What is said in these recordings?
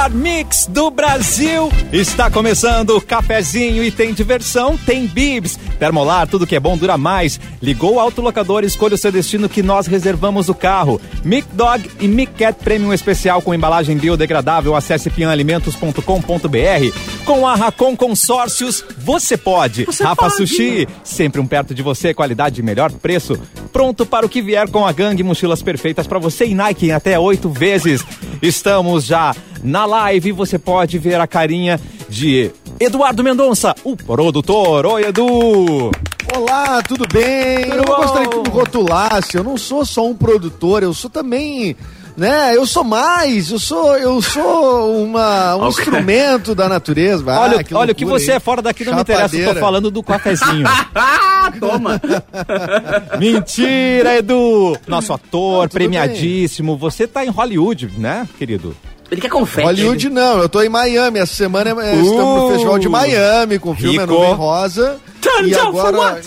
melhor mix do Brasil. Está começando o cafezinho e tem diversão, tem bibs. Termolar, tudo que é bom dura mais. Ligou o autolocador, escolha o seu destino que nós reservamos o carro. Mic Dog e Mic Cat Premium especial com embalagem biodegradável. Acesse pianalimentos.com.br. Com a Racon Consórcios, você pode. Você Rafa pode. Sushi, sempre um perto de você, qualidade e melhor preço. Pronto para o que vier com a gangue, mochilas perfeitas para você e Nike em até oito vezes. Estamos já na live, você pode ver a carinha de Eduardo Mendonça, o produtor. Oi, Edu! Olá, tudo bem? Tudo eu bom? gostaria que me rotulasse. Eu não sou só um produtor, eu sou também, né? Eu sou mais. Eu sou, eu sou uma, um Ok. instrumento da natureza. Ah, olha que olha o que você hein? é fora daqui, não me interessa, eu tô Chapadeira. falando do cafezinho. Ah, toma! Mentira, Edu! Nosso ator, tudo premiadíssimo. Você tá em Hollywood, né, querido? Ele quer confete. Hollywood não, eu tô em Miami. Essa semana é- estamos no Uh, Festival de Miami com o filme A. Nuvem Rosa. Turn e agora,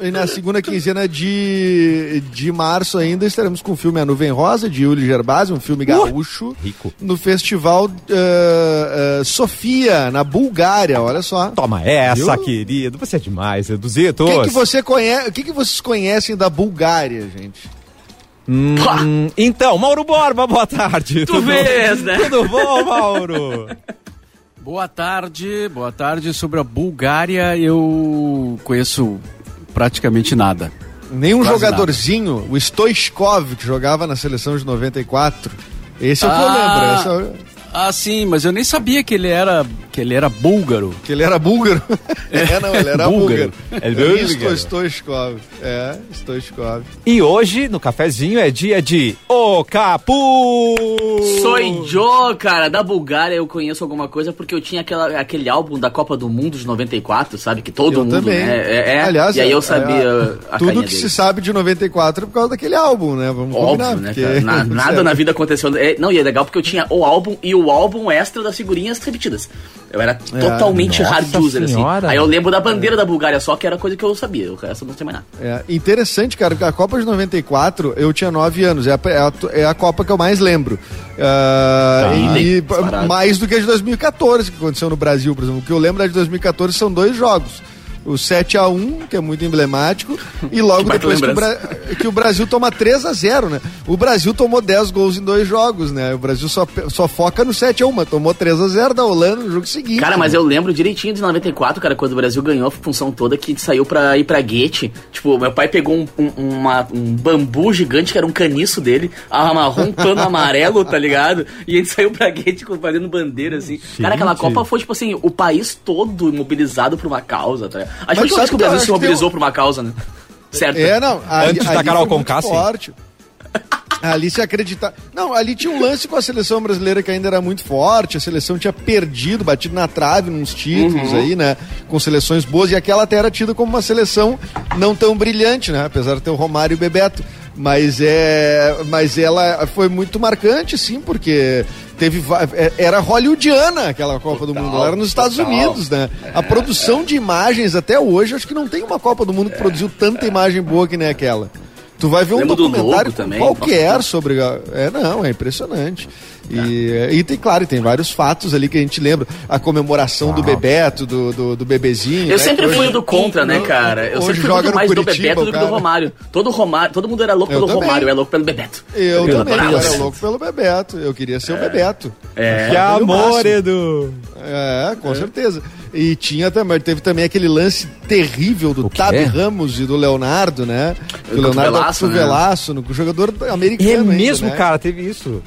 e na segunda quinzena de, de março ainda, estaremos com o filme A Nuvem Rosa, de Yuli Gerbasi, um filme gaúcho. rico. No Festival eh, eh, Sofia, na Bulgária, olha só. Toma essa, Viu? querido. Você é demais, Eduzito. O que, que você conhece, o que, que vocês conhecem da Bulgária, gente? Hum, então, Mauro Borba, boa tarde. Tu vês, né? Tudo bom, Mauro? Boa tarde, boa tarde. Sobre a Bulgária, eu conheço praticamente nada. Nenhum Quase jogadorzinho, o Stoichkov, que jogava na seleção de 94. Esse é o que eu Ah. lembro. É Ah, sim, mas eu nem sabia que ele era que ele era búlgaro. que ele era búlgaro. é, não, ele era búlgaro. Búlgaro. É búlgaro. Sto- Stoichkov. É, Stoichkov. E hoje, no cafezinho, é dia de O Capu! Sou Joe, cara. Da Bulgária eu conheço alguma coisa porque eu tinha aquela, aquele álbum da Copa do Mundo de 94, sabe? Que todo Eu mundo, também. né? É, é. Aliás, e aí é- eu sabia é- a tudo que dele. se sabe de 94 é por causa daquele álbum, né? Vamos combinar. Óbvio, né, porque- cara? Na- nada na vida aconteceu. É, não, e é legal porque eu tinha o álbum e o álbum extra das figurinhas repetidas. Eu era totalmente nossa hard user, senhora. assim. Aí eu lembro da bandeira da Bulgária só, que era coisa que eu sabia. Eu não sei mais nada. É, interessante, cara, porque a Copa de 94, eu tinha 9 anos, é a, é a- é a Copa que eu mais lembro. Tá, e, disparado. mais do que a de 2014, que aconteceu no Brasil, por exemplo. O que eu lembro da de 2014 são dois jogos. O 7x1, que é muito emblemático, e logo Que depois que o. Bra- que o Brasil toma 3x0, né? O Brasil tomou 10 gols em dois jogos, né? O Brasil só, só foca no 7x1, mas tomou 3x0 da Holanda no jogo seguinte. Cara, mas eu lembro direitinho de 94, cara, quando o Brasil ganhou a função toda que saiu pra ir pra Guete. Tipo, meu pai pegou um, um, uma- um bambu gigante, que era um caniço dele, amarrou um pano amarelo, tá ligado? E a gente saiu pra Guete com- fazendo bandeira, assim. Cara, aquela Gente. Copa foi, tipo assim, o país todo mobilizado por uma causa, tá ligado? Acho Mas que sabe o que eu Brasil se mobilizou um- por uma causa, né? Certo. É, não. Ali, Antes da Carol Conká, forte. Ali se acreditar. Não, ali tinha um lance com a seleção brasileira que ainda era muito forte. A seleção tinha perdido, batido na trave nos títulos aí, né? Com seleções boas. E aquela até era tida como uma seleção não tão brilhante, né? Apesar de ter o Romário e o Bebeto. Mas, é, mas ela foi muito marcante, sim, porque teve é- era hollywoodiana aquela Copa do Mundo. Ela era nos Estados total. Unidos, né? A produção de imagens até hoje, acho que não tem uma Copa do Mundo que produziu tanta imagem boa que nem aquela. Tu vai ver um do documentário logo também, qualquer sobre. É, não, é impressionante. E, e tem, claro, tem vários fatos ali que a gente lembra. A comemoração do Bebeto, do, do, do bebezinho. Eu né, sempre fui hoje- do contra, né, cara? Eu sempre fui joga mais do Curitiba, Bebeto o do que do. Romário. Todo Romário, todo mundo era louco Eu pelo também. Romário, eu era louco pelo Bebeto. Eu Eu também, eu era louco pelo Bebeto. Eu queria ser o Bebeto. É. Que amor. Edu! É, com certeza. E tinha também, teve também aquele lance terrível do? Tabi Ramos e do Leonardo, né? Que o O Leonardo cotovelaço, cotovelaço, no jogador americano. É ainda, mesmo, né? cara, teve isso.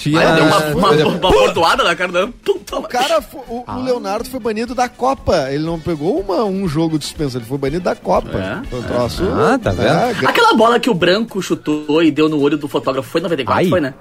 Tinha. Aí deu uma, uma, foi- uma bordoada na cara da. O cara, o, Ah. o Leonardo foi banido da Copa. Ele não pegou uma, um jogo de suspensão, ele foi banido da Copa. É? Um troço. Ah, tá vendo? é, Aquela bola que o branco chutou e deu no olho do fotógrafo foi em 94, Ai. foi, né?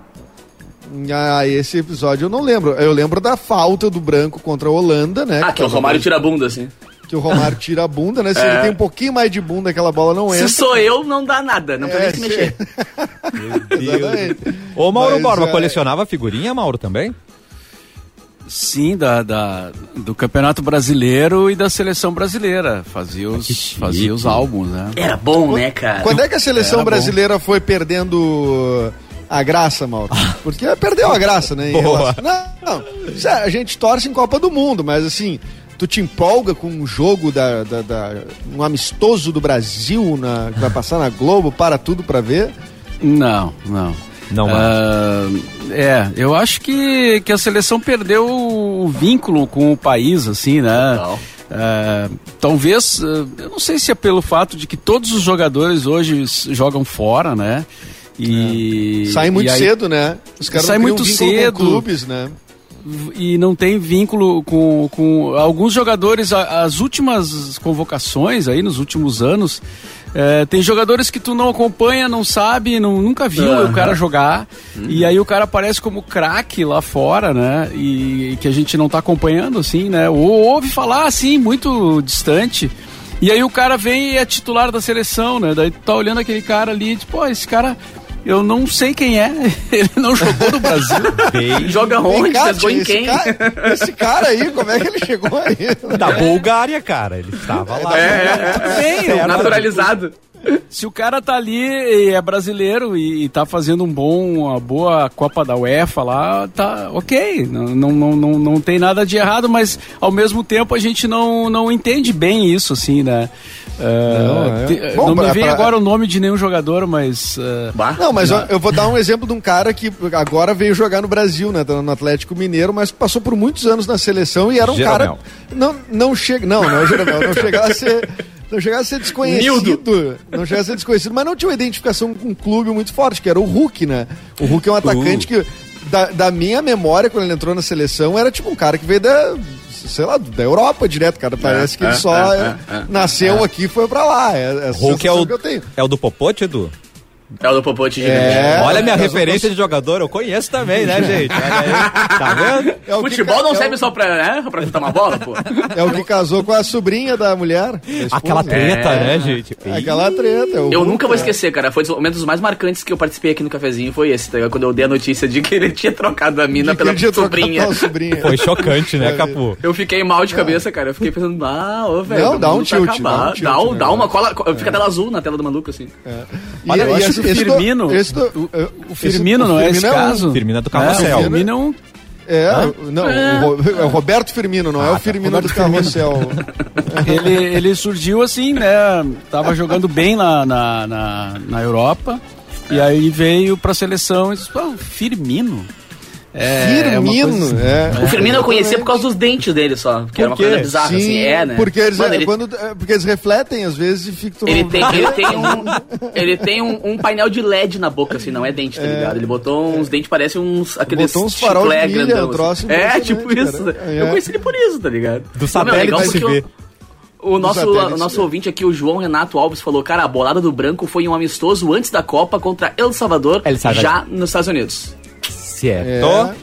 Ah, esse episódio eu não lembro. Eu lembro da falta do branco contra a Holanda, né? Ah, que o tava- Romário tira a bunda, assim. Que o Romário tira a bunda, né? Se É. ele tem um pouquinho mais de bunda, aquela bola não entra. Se sou eu, não dá nada. Não precisa É, nem se mexer. Exatamente. Ô, Mauro Mas, Borba, é, colecionava figurinha, Mauro, também? Sim, da, da- do Campeonato Brasileiro e da Seleção Brasileira. Fazia os, fazia os álbuns, né? Era bom, né, cara? Quando é que a seleção Era bom. brasileira foi perdendo a graça, Mauro. Porque perdeu a graça, né? Boa. relação- Não, não. A gente torce em Copa do Mundo, mas assim, tu te empolga com um jogo da, da- da- um amistoso do Brasil na, que vai passar na Globo, para tudo pra ver. Não, não. Não Ah, é, eu acho que, que a seleção perdeu o vínculo com o país, assim, né? Total. Ah, talvez, ah, eu não sei se é pelo fato de que todos os jogadores hoje jogam fora, né? E Sai muito e aí- cedo, né? Os caras Sai não muito cedo. clubes, né? E não tem vínculo com, com alguns jogadores. As últimas convocações aí nos últimos anos, é, tem jogadores que tu não acompanha, não sabe, não, nunca viu Aham. o cara jogar. E aí o cara aparece como craque lá fora, né? E, que a gente não tá acompanhando, assim, né? Ou ouve falar, assim, muito distante. E aí o cara vem e é titular da seleção, né? Daí tu tá olhando aquele cara ali e diz, pô, esse cara. Eu não sei quem é, ele não jogou no Brasil. Bem Joga onde? cá, tio, em esse, quem? cara, esse cara aí, como é que ele chegou aí? da Bulgária, cara. Ele estava lá. É, Tudo bem, Certo. Naturalizado. Se o cara tá ali e é brasileiro e, e tá fazendo um bom, uma boa Copa da UEFA lá, tá ok. Não, não, não, não, não tem nada de errado, mas ao mesmo tempo a gente não, não entende bem isso, assim, né? Ah, Não, é. te- Bom, não me pra- vem pra- agora o nome de nenhum jogador, mas. ah, Bah. Não, mas eu, eu vou dar um exemplo de um cara que agora veio jogar no Brasil, né? No Atlético Mineiro, mas passou por muitos anos na seleção e era um Jeromel. cara. Não, não chega. Não, não é Jeromel, não chegava a ser. Não chegava a ser desconhecido. Não chegava a ser desconhecido, mas não tinha uma identificação com um clube muito forte, que era o Hulk, né? O Hulk é um atacante que, da, da minha memória, quando ele entrou na seleção, era tipo um cara que veio da. Sei lá, da Europa direto, cara. Parece que ele é, só é, é, é, é. nasceu aqui e foi pra lá. É, é a Hulk é o, que eu tenho. é o do Popote, Edu? É o do Popote gigante. É. Olha a minha casou referência de jogador, eu conheço também, né, gente? Olha aí, tá vendo? É Futebol ca- não é o- serve só pra, né, pra chutar uma bola, pô. É o que casou com a sobrinha da mulher. da. Aquela treta, É. né, gente? É Aquela treta. é o Eu Hulk, nunca vou é. esquecer, cara. Foi um dos momentos mais marcantes que eu participei aqui no cafezinho. Foi esse, tá ligado? Quando eu dei a notícia de que ele tinha trocado a mina De pela sobrinha. sobrinha. Foi chocante, né, Capu? Eu fiquei mal de cabeça, cara. Eu fiquei pensando, ah, ô, velho. Não, dá um tá tilt, dá um tilt, Dá, um- né? dá uma cola. Fica a tela azul na tela do maluco, assim. E- Olha, eu e acho o esse do- Firmino. esse do- o, é, o Firmino esse- não o é esse Firmino é um- caso? Firmino é do É, Carrossel. o Firmino é um. É, não, o, Ro- é o Roberto Firmino, não é Ah, o tá. Firmino do Carrossel. ele, ele surgiu assim, né? Tava jogando bem na, na, na, na Europa. E aí veio pra seleção e disse, pô, Firmino. É, é Firmino, coisa- é. O Firmino eu conhecia por causa dos dentes dele só. Que era uma coisa bizarra, Sim, assim. É, né? porque, eles, Mano, ele, quando, é, porque eles refletem às vezes e ficam... ele tem, ele tem, um, ele tem um, um painel de LED na boca, assim, não é dente, tá ligado? Ele botou uns dentes, parece uns. Aqueles Botou uns farol de chiclé milha, grandão, um troço assim. É, tipo isso. cara. É. Eu conheci ele por isso, tá ligado? Do satélite meu, legal porque ver. O, nosso, o nosso ouvinte aqui, o João Renato Alves, falou: Cara, a bolada do branco foi um amistoso antes da Copa contra El Salvador, El Salvador. já nos Estados Unidos. Certo. É.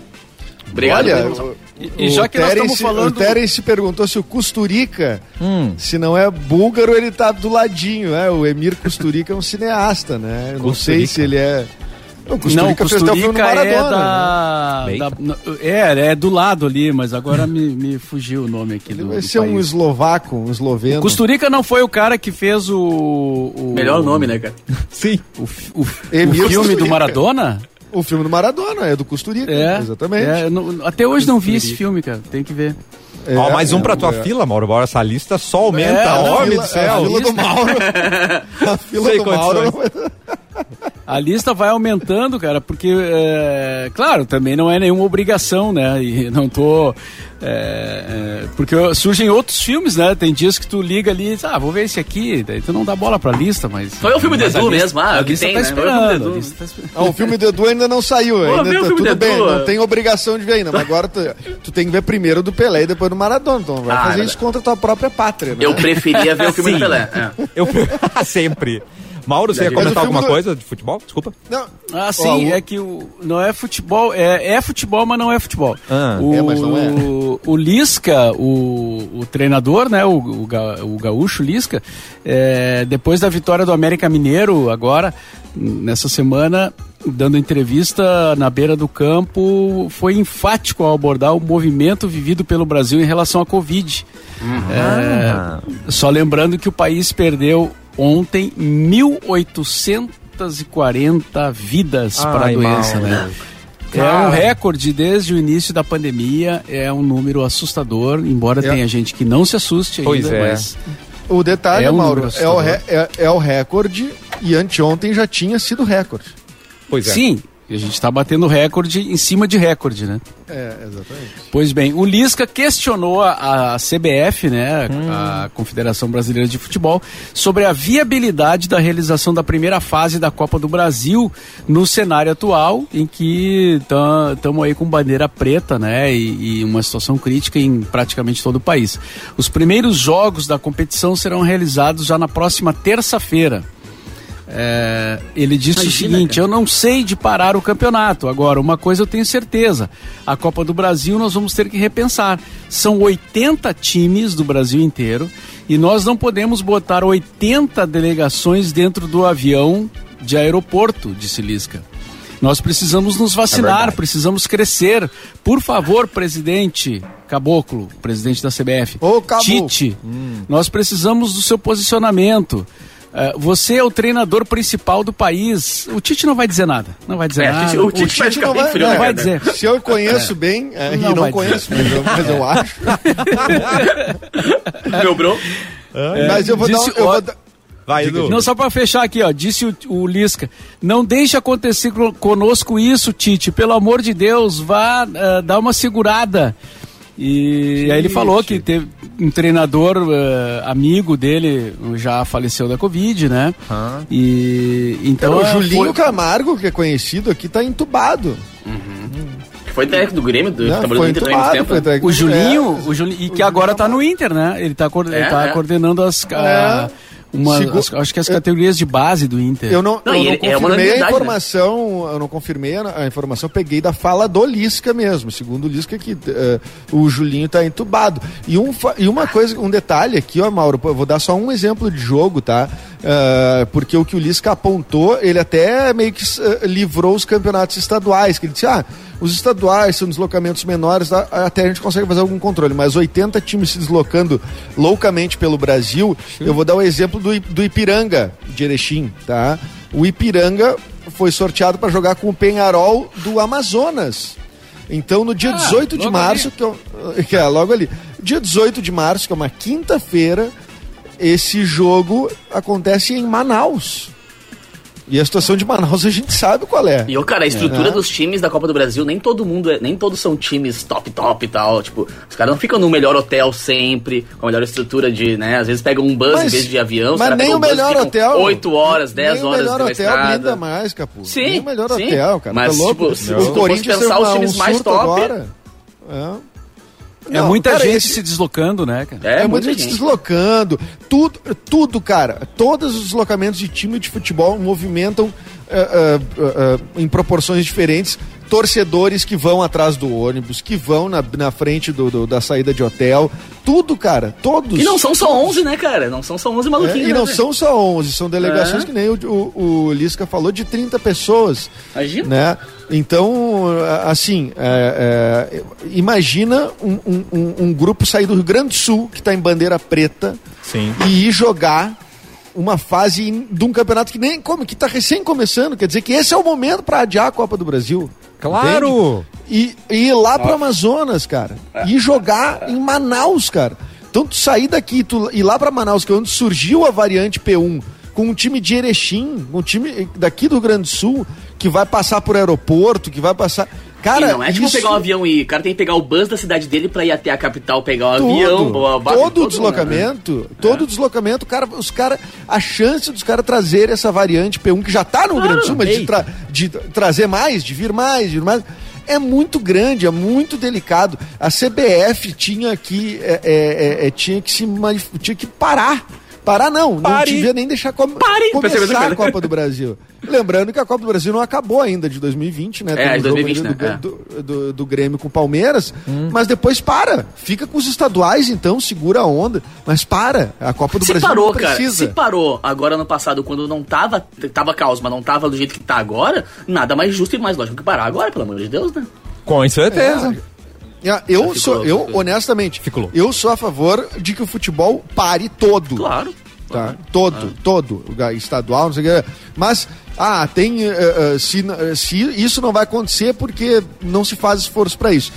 Obrigado. Olha, o, E- e já que nós estamos Terence- falando- O Terence perguntou se o Custurica, Hum. se não é búlgaro, ele tá do ladinho, né? O Emir Custurica é um cineasta, né? Eu não sei se ele é... Não, o Não, Custurica fez até o filme do é Maradona. né? da, da- n- é, é do lado ali, mas agora me, me fugiu o nome aqui Ele do, vai ser um eslovaco, um esloveno. Custurica não foi o cara que fez o... o Melhor nome, né, cara? Sim. O, o, o filme do. Maradona? O filme do Maradona, é do Custurica. É, Exatamente. é, não- até hoje não vi esse filme, cara. Tem que ver. É, Ó, mais um pra tua é. fila, Mauro. Bora, essa lista só aumenta. É, A Homem fila- do céu. A fila do Mauro. A fila Sem do Mauro. A lista vai aumentando, cara, porque, é, claro, também não é nenhuma obrigação, né? E não tô. é, é, porque surgem outros filmes, né? Tem dias que tu liga ali e diz, ah, vou ver esse aqui, daí tu não dá bola pra lista, mas. Foi o filme do Edu mesmo, ah, o que tem, tá né? O esperando. do a Edu. lista tá. Ah, o filme do Edu ainda não saiu, ainda vê o tá tudo do bem, não tem obrigação de ver ainda, mas agora tu, tu tem que ver primeiro do Pelé e depois do Maradona, então vai Ah, fazer é isso contra a tua própria pátria, né? Eu preferia ver o filme Sim. do Pelé. é. Eu sempre. Mauro, você ia o comentar alguma do- coisa de futebol? Desculpa. Não, Ah, sim, o- é que o, não é futebol, é, é futebol, mas não é futebol. Ah. o, É, mas não é. o Lisca, o, o treinador, né, o, o, ga- o gaúcho Lisca, é, depois da vitória do América Mineiro, agora, nessa semana, dando entrevista na beira do campo, foi enfático ao abordar o movimento vivido pelo Brasil em relação à Covid. É, só lembrando que o país perdeu ontem 1.800 240 vidas para a doença, Mauro. né? É Cara. um recorde desde o início da pandemia, é um número assustador, embora É. tenha gente que não se assuste ainda, Pois é. mas O detalhe, É um Mauro, é o, é, é o recorde e anteontem já tinha sido recorde. Pois é. sim, a gente está batendo recorde em cima de recorde, né? É, exatamente. Pois bem, o Lisca questionou a, a CBF, né, a Confederação Brasileira de Futebol, sobre a viabilidade da realização da primeira fase da Copa do Brasil no cenário atual, em que estamos aí com bandeira preta, né, e, e uma situação crítica em praticamente todo o país. Os primeiros jogos da competição serão realizados já na próxima terça-feira. É, ele disse Imagina, o seguinte: cara. eu não sei de parar o campeonato. Agora, uma coisa eu tenho certeza: a Copa do Brasil nós vamos ter que repensar. São 80 times do Brasil inteiro e nós não podemos botar 80 delegações dentro do avião de aeroporto, disse Lisca. Nós precisamos nos vacinar, verdade. precisamos crescer. Por favor, presidente Caboclo, presidente da CBF. Ô. Tite, nós precisamos do seu posicionamento. Eh, você é o treinador principal do país. O Tite não vai dizer nada. Não vai dizer É, nada. Tite- o Tite vai ficar bem frio, não né, vai dizer. Se eu conheço bem, é, Não e não vai conheço, mas eu, mas eu acho. Meu bro. mas eu vou dar, um- disse eu o- vou dar- Vai, Edu. Não, só para fechar aqui, ó, disse o, o Lisca, não deixe acontecer co- conosco isso, Tite, pelo amor de Deus, vá eh, dar uma segurada. E aí ele falou que teve um treinador eh, amigo dele já faleceu da Covid, né? Ah. E então o eh, Julinho foi- Camargo, que é conhecido aqui, tá entubado. Foi técnico do Grêmio, do, Não, trabalhou foi no Inter também há muito entubado, tempo. foi técnico- O Julinho, é, o Julinho, e que agora tá no Inter, né? Ele tá, ele É, tá é. coordenando as, a- uma, Segu- as- acho que as categorias de base do Inter. Eu não, Não, eu não é uma confirmei a novidade, né? informação, eu não confirmei a, a informação, peguei da fala do Lisca mesmo, segundo o Lisca que eh, o Julinho tá entubado. E, um, e uma coisa, um detalhe aqui, ó, Mauro, eu vou dar só um exemplo de jogo, tá? Ah, porque o que o Lisca apontou, ele até meio que eh, livrou os campeonatos estaduais, que ele disse, ah, os estaduais são deslocamentos menores, tá? até a gente consegue fazer algum controle, mas 80 times se deslocando loucamente pelo Brasil, eu vou dar o exemplo do, do Ipiranga, de Erechim, tá? O Ipiranga foi sorteado para jogar com o Penharol do Amazonas. Então, no dia Ah, 18 de março, que, eu- que é logo ali, dia 18 de março, que é uma quinta-feira, esse jogo acontece em Manaus. E a situação de Manaus a gente sabe qual é. E, ô, cara, a estrutura É. dos times da Copa do Brasil, nem todo mundo é, nem todos são times top, top e tal. Tipo, os caras não ficam no melhor hotel sempre, com a melhor estrutura de, né? Às vezes pegam um bus Mas- em vez de avião. mas nem o um bus melhor ficam hotel. 8 horas, 10 Nem horas o melhor hotel brinda mais, Capu. Sim, Nem o melhor sim. hotel, cara. Mas, tá tipo, se o tu Corinthians pensar os times um mais top- agora. É. É Não, muita cara, gente esse- se deslocando, né, cara? É, É, muita muita gente se deslocando. Tudo, tudo, cara. Todos os deslocamentos de time de futebol movimentam eh, eh, eh, em proporções diferentes torcedores que vão atrás do ônibus, que vão na, na frente do, do- da saída de hotel. Tudo, cara. Todos. E não são só 11, né, cara? Não são só 11 É, maluquinhos. e né, não velho? são só 11, são delegações É. que nem o, o, o Lisca falou, de 30 pessoas. Imagina. Né? Então, assim, é, é, imagina um, um- um- grupo sair do Rio Grande do Sul, que está em bandeira preta, Sim. e ir jogar uma fase de um campeonato que nem come, que está recém começando. Quer dizer que esse é o momento para adiar a Copa do Brasil. Claro! Entende? E, e ir lá pro Amazonas, cara. E jogar em Manaus, cara. Então tu sair daqui, tu ir lá pra Manaus, que é onde surgiu a variante P1, com um time de Erechim, um time daqui do Rio Grande do Sul, que vai passar por aeroporto, que vai passar. Cara, não é tipo isso- pegar um avião e ir. O cara tem que pegar o bus da cidade dele pra ir até a capital pegar o Tudo, avião. boa, todo o mundo, deslocamento, né? todo o deslocamento, cara, os cara, a chance dos caras trazerem essa variante P1 que já tá no Rio Grande do Sul, mas de, tra- de trazer mais, de vir mais, de vir mais, é muito grande, é muito delicado. A CBF tinha que, é, é, é, é, tinha que se tinha que parar. Parar não, Pare. não devia nem deixar com- Pare. começar a Copa do Brasil. Lembrando que a Copa do Brasil não acabou ainda de 2020, né? É, Tem um de 2020, jogo ali né? do, do, do, do Grêmio com o Palmeiras, mas depois para. Fica com os estaduais, então, segura a onda, mas para. A Copa do Se Brasil parou, não cara. precisa. Se parou agora no passado, quando não tava, tava caos, mas não tava do jeito que tá agora, nada mais justo e mais lógico que parar agora, pelo amor de Deus, né? Com certeza. É, eu Ficou sou, eu, ficou. honestamente, Ficou louco. eu sou a favor de que o futebol pare todo. Claro. tá? Todo, todo, o ga- estadual, não sei o que. Mas, ah, tem. eh, se, eh, se isso não vai acontecer porque não se faz esforço pra isso.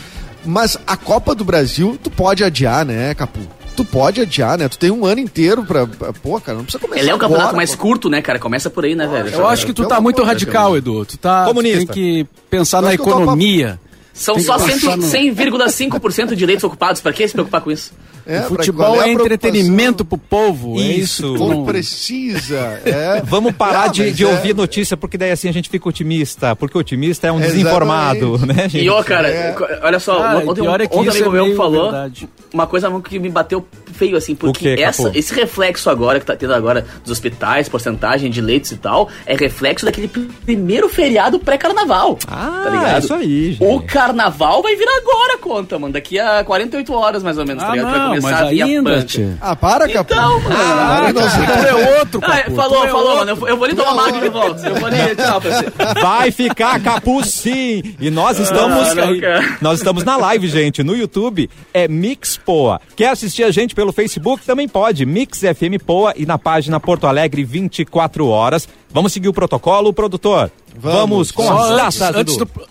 Mas a Copa do Brasil, tu pode adiar, né, Capu? Tu pode adiar, né? Tu tem um ano inteiro pra. Pô, cara, não precisa começar. Ele é um campeonato agora, mais pô. curto, né, cara? Começa por aí, né, velho? Eu acho que tu Pelo tá muito radical, Deus. Edu. Tu tá. tu Comunista. tem que pensar Eu na economia. São Tem só que 100 pensar no- 100,5% de leitos ocupados. Pra que se preocupar com isso? É, o futebol é, preocupação? entretenimento pro povo. É Isso. isso. O tu povo não- precisa. É. Vamos parar Ah, de, de é- ouvir notícia, porque daí assim a gente fica otimista. Porque otimista é um Exatamente. desinformado, né, gente? E, ó, cara, É. olha só, Cara, ontem, pior é que ontem um isso amigo é meu falou verdade. uma coisa que me bateu feio, assim, porque quê, essa, esse reflexo agora que tá tendo agora dos hospitais, porcentagem de leitos e tal, é reflexo daquele pr- primeiro feriado pré-carnaval. Ah, tá ligado? isso aí, gente. O carnaval vai vir agora, a conta, mano. Daqui a 48 horas, mais ou menos, tá Ah, ligado? Vai não, mas a vir a ainda, tia. Ah, para, Capu. Então, mano. Ah, Tu nossa. é outro, Ah, falou, Tu é falou, outro. mano. Eu, eu vou ali tomar uma água e volto. Eu vou ali, tchau pra você. Vai ficar capu sim! E nós estamos. Ah, não, cara. nós estamos na live, gente, no YouTube. É Mix Poa. Quer assistir a gente pelo Facebook? Também pode. Mix FM Poa e na página Porto Alegre 24 horas. Vamos seguir o protocolo, produtor? Vamos. com Só as antes, datas antes do... do,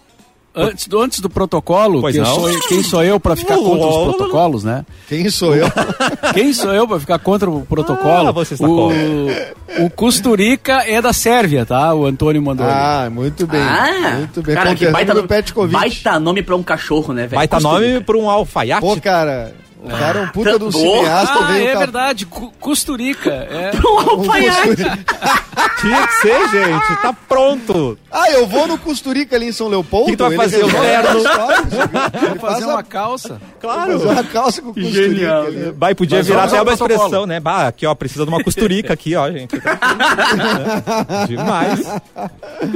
antes, do, antes do protocolo, Pois que eu não? sou- quem sou eu pra ficar contra os protocolos, né? Quem sou eu? Quem sou eu pra ficar contra o protocolo? Ah, você está o, o Costurica é da Sérvia, tá? O Antônio mandou. Ah, muito bem. Ah, muito bem. cara, que baita do nome, Petkovic. baita nome pra um cachorro, né, velho? Costurica. nome para um alfaiate? Pô, cara, o cara é um puta de um cineasta. Ah, é verdade, Costurica. É. Um alfaiate. Tinha que ser, gente. Tá pronto. Ah, eu vou no Costurica ali em São Leopoldo. Que que tu vai fazer, o terno? Ele Fazer faz uma calça. claro. fazer uma calça com Costurica Genial. ali. Vai, podia Mas virar até uma expressão, né? Bah, aqui, ó, precisa de uma costurica aqui, ó, gente. Demais.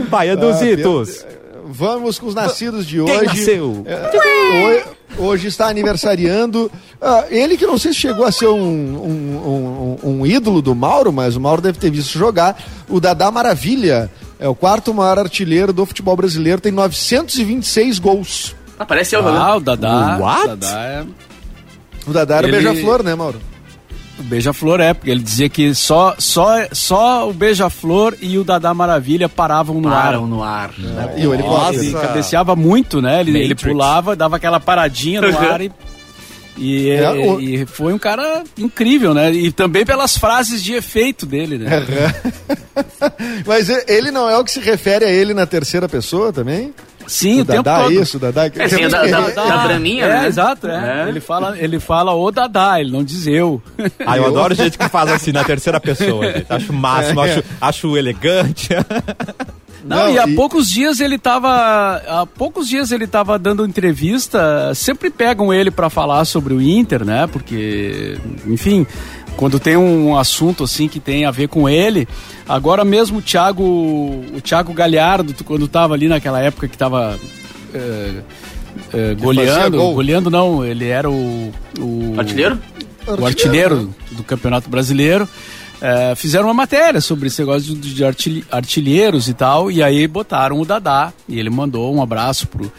Vai, Eduzitos. Vamos com os nascidos de Quem hoje. nasceu? É, hoje, hoje está aniversariando. ah, ele que não sei se chegou a ser um, um, um- um ídolo do Mauro, mas o Mauro deve ter visto jogar. O Dadá Maravilha. É o quarto maior artilheiro do futebol brasileiro, tem 926 gols. Ah, parece eu, né? Ah, o Dadá. What? O Dadá é. O Dadá era Ele- beija-flor, né, Mauro? O Beija-Flor é, porque ele dizia que só, só, só o Beija-Flor e o Dadá Maravilha paravam no Param ar. no ar. E ele Nossa, ele cabeceava muito, né? Ele, ele pulava, dava aquela paradinha no ar e. E, É, o- e foi um cara incrível, né? E também pelas frases de efeito dele, né? Mas ele não é o que se refere a ele na terceira pessoa também? Sim, o, o tempo Dadá, todo. isso, o Dadá. É, tem o da, da, da Braminha, é, né? exato, é. É. Ele, fala, ele fala o Dadá, ele não diz eu. Ah, eu adoro gente que faz assim na terceira pessoa, gente. Acho o máximo, É. acho, acho elegante. Não, Não, e há e- poucos dias ele tava. Há poucos dias ele tava dando entrevista. Sempre pegam ele para falar sobre o Inter, né? Porque, enfim, quando tem um assunto assim que tem a ver com ele. Agora mesmo o Thiago. O Thiago Galhardo, quando tava ali naquela época que tava. eh, eh, goleando, gol. goleando não, ele era o, o Artilheiro? o artilheiro do Campeonato Brasileiro. É, fizeram uma matéria sobre esse negócio de, de artil- artilheiros e tal, e aí botaram o Dadá, e ele mandou um abraço pro,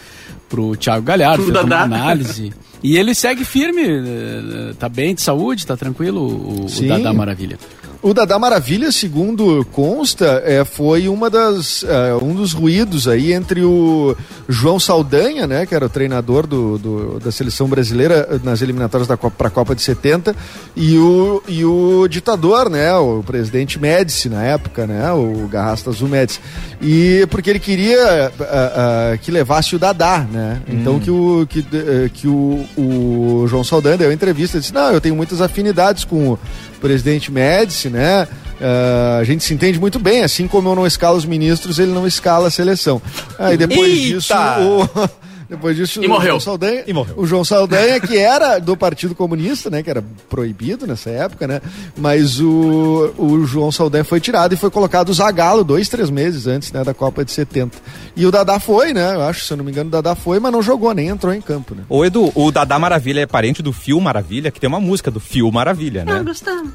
pro Thiago Galhardo, fez uma análise. E ele segue firme, eh, tá bem de saúde, tá tranquilo, o, o Sim. Dadá Maravilha. O Dadá Maravilha, segundo consta, é, foi uma das, é, um dos ruídos aí entre o João Saldanha, né, que era o treinador do, do- da seleção brasileira nas eliminatórias da Copa, para a Copa de 70, e o, e o ditador, né, o presidente Médici na época, né, o Garrasta Azul Médici. E porque ele queria ah, ah, que levasse o Dadá, né? Então que o que, eh, que o, o João Saldanha deu entrevista e disse: "Não, eu tenho muitas afinidades com o presidente Médici, né? Ah, a gente se entende muito bem, assim como eu não escalo os ministros, ele não escala a seleção. Aí depois Eita! disso, o, depois disso E o morreu. João Saldanha, E morreu. o João Saldanha que era do Partido Comunista, né, que era proibido nessa época, né? Mas o, o João Saldanha foi tirado e foi colocado o Zagallo dois, três meses antes, né, da Copa de 70. E o Dadá foi, né? Eu acho, se eu não me engano, o Dadá foi, mas não jogou, nem entrou em campo, né? Ô, Edu, o Dadá Maravilha é parente do Fio Maravilha, que tem uma música do Fio Maravilha, né?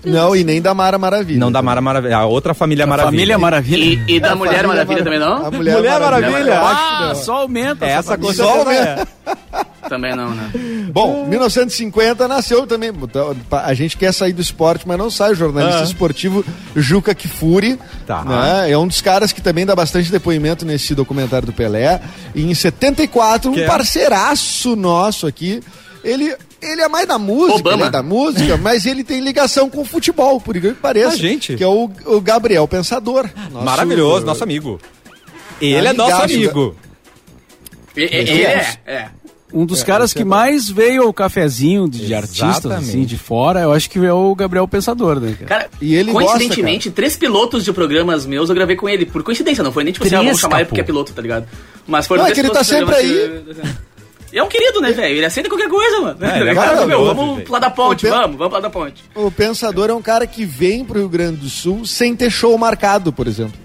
Não, e nem da Mara Maravilha. Não da Mara Maravilha, a outra Família Maravilha. Família Maravilha. E, e da A Mulher família Maravilha também não? A Mulher, Mulher Maravilha. que Ah, não. só aumenta Essa família. Certeza é. Também não, né? Bom, 1950 nasceu também. então, A gente quer sair do esporte, mas não sai. O jornalista Ah. esportivo Juca Kifuri. Tá. né? É um dos caras que também dá bastante depoimento nesse documentário do Pelé. E em 74, Que um é? parceiraço nosso aqui. Ele. Ele é mais da música, Obama. ele é da música, mas ele tem ligação com o futebol, por incrível que pareça. A gente. Que é o, o Gabriel Pensador. nosso- Maravilhoso, nosso amigo. Ele é nosso amigo. Ele é, é. Um dos caras que mais veio ao cafezinho de, de artistas, assim, de fora, eu acho que é o Gabriel Pensador, né, cara? Cara, E ele coincidentemente, três pilotos de programas meus eu gravei com ele. Por coincidência, não foi nem tipo assim, ah, vamos Três, chamar ele porque é piloto, tá ligado? Mas foi Não, é que ele tá sempre É um querido, né, velho? Ele aceita qualquer coisa, mano. É, ele é Cara, meu, vamos pro lado da ponte, O Pe- vamos, vamos pro lado da ponte. O Pensador é um cara que vem pro Rio Grande do Sul sem ter show marcado, por exemplo.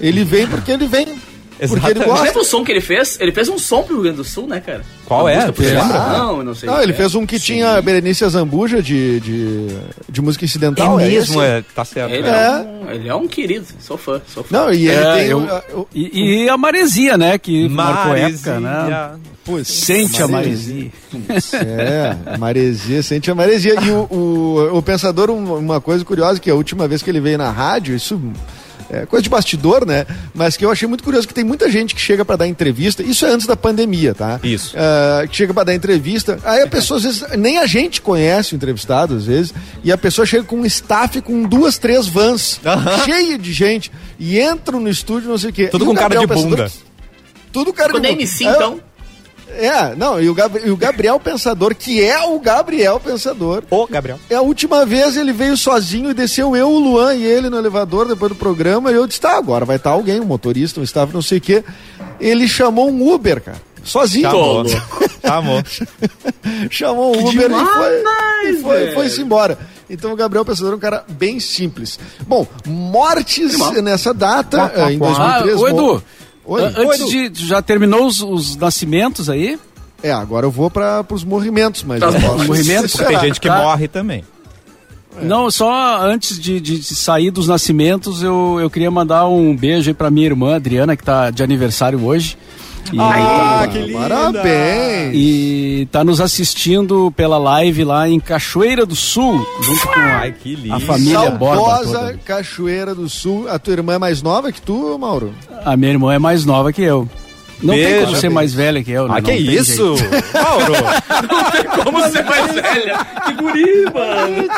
Ele vem porque ele vem. Porque ele Exatamente. Você gosta. lembra o som que ele fez? Ele fez um som pro Rio Grande do Sul, né, cara? Qual Uma é? Tu lembra? Não, eu não sei. Não, ele É. fez um que tinha Berenice Azambuja de, de, de música incidental. É mesmo, esse? é, tá certo. Ele é. É. um, ele é um querido, sou fã, sou fã. Não, e ele É, tem. eu- o- o- E, e a Maresia, né, que marcou época, né? Putz, Sente a Maresia. É, maresia, sente a maresia. E o, o, o Pensador, um- uma coisa curiosa, que a última vez que ele veio na rádio, isso é coisa de bastidor, né? Mas que eu achei muito curioso que tem muita gente que chega pra dar entrevista, isso é antes da pandemia, tá? Isso. Ah, que chega pra dar entrevista, aí a pessoa, às vezes, nem a gente conhece o entrevistado, às vezes, e a pessoa chega com um staff com duas, três vans, cheio de gente, e entram no estúdio, não sei o quê. Tudo E com o cara de Pensador- bunda. Tudo cara Quando de é bunda. MC, É, então. É, não, e o, Gabri- e o Gabriel Pensador, que é o Gabriel Pensador, Ô, Gabriel. é a última vez ele veio sozinho e desceu eu, o Luan e ele no elevador depois do programa. E eu disse: tá, agora vai estar alguém, um motorista, um staff, não sei o quê. Ele chamou um Uber, cara. Sozinho. Chamou. Chamou. chamou um Uber e foi, e foi, foi-se embora. Então o Gabriel Pensador é um cara bem simples. Bom, mortes nessa data, eh, em quá. 2003. Ah, ô, Edu, Oi? antes de. tu Já terminou os, os nascimentos aí? É, agora eu vou para os morrimentos, mas Tá posso Morrimentos? Porque tem gente que Tá. morre também. Não, só antes de, de sair dos nascimentos, eu, eu queria mandar um beijo aí pra minha irmã, Adriana, que tá de aniversário hoje. E, Ah, que linda! Parabéns! e tá nos assistindo pela live lá em Cachoeira do Sul, junto com a, Ai, que lindo. a família Borba Saudosa toda. Cachoeira do Sul. A tua irmã é mais nova que tu, Mauro? A minha irmã é mais nova que eu. Não tem Beijo. como ser mais velha que eu, né? Ah, que Não tem isso? Mauro. Como você mais velha? Que guri, mano.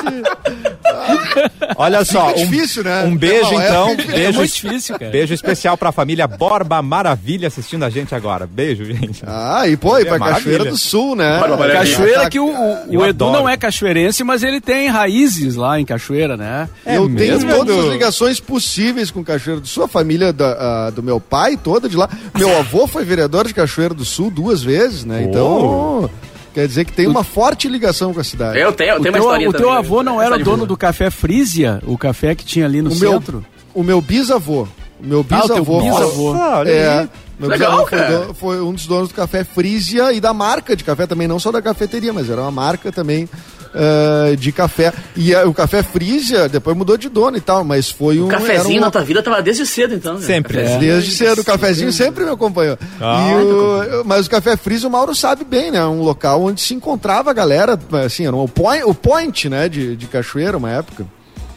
Olha só, Fica um, difícil, né? um beijo Não, é- então, é É beijo, muito difícil, cara. beijo especial pra família Borba Maravilha assistindo a gente agora. Beijo, gente. Ah, e pô, e pra É maravilha. Cachoeira do Sul, né? Cachoeira que o, o- o Edu adoro. não é cachoeirense, mas ele tem raízes lá em Cachoeira, né? É eu mesmo, tenho todas Edu? as ligações possíveis com Cachoeira do Sul. A família da- ah, do meu pai toda de lá. Meu avô foi vereador de Cachoeira do Sul duas vezes, né? Então, quer dizer que tem uma forte ligação com a cidade. Eu tenho, eu O tenho uma teu, historinha o teu avô não era de dono do café Frisia, o café que tinha ali no o, meu, centro? o meu bisavô. O meu Ah, o teu bisavô. bisavô. Nossa, É. Meu Legal, bisavô foi, foi um dos donos do café Frisia e da marca de café também, não só da cafeteria, mas era uma marca também ah, de café. E ah, o café Frisia depois mudou de dono e tal, mas foi um. O era cafezinho uma- na tua vida tava desde cedo, então. né? Sempre. Cafezinho. Desde cedo, o cafezinho sempre me acompanhou. Ah, E o- mas o Café Frisa, o Mauro sabe bem, né? Um local onde se encontrava a galera, assim, era o point, o point né, de, de Cachoeira, uma época.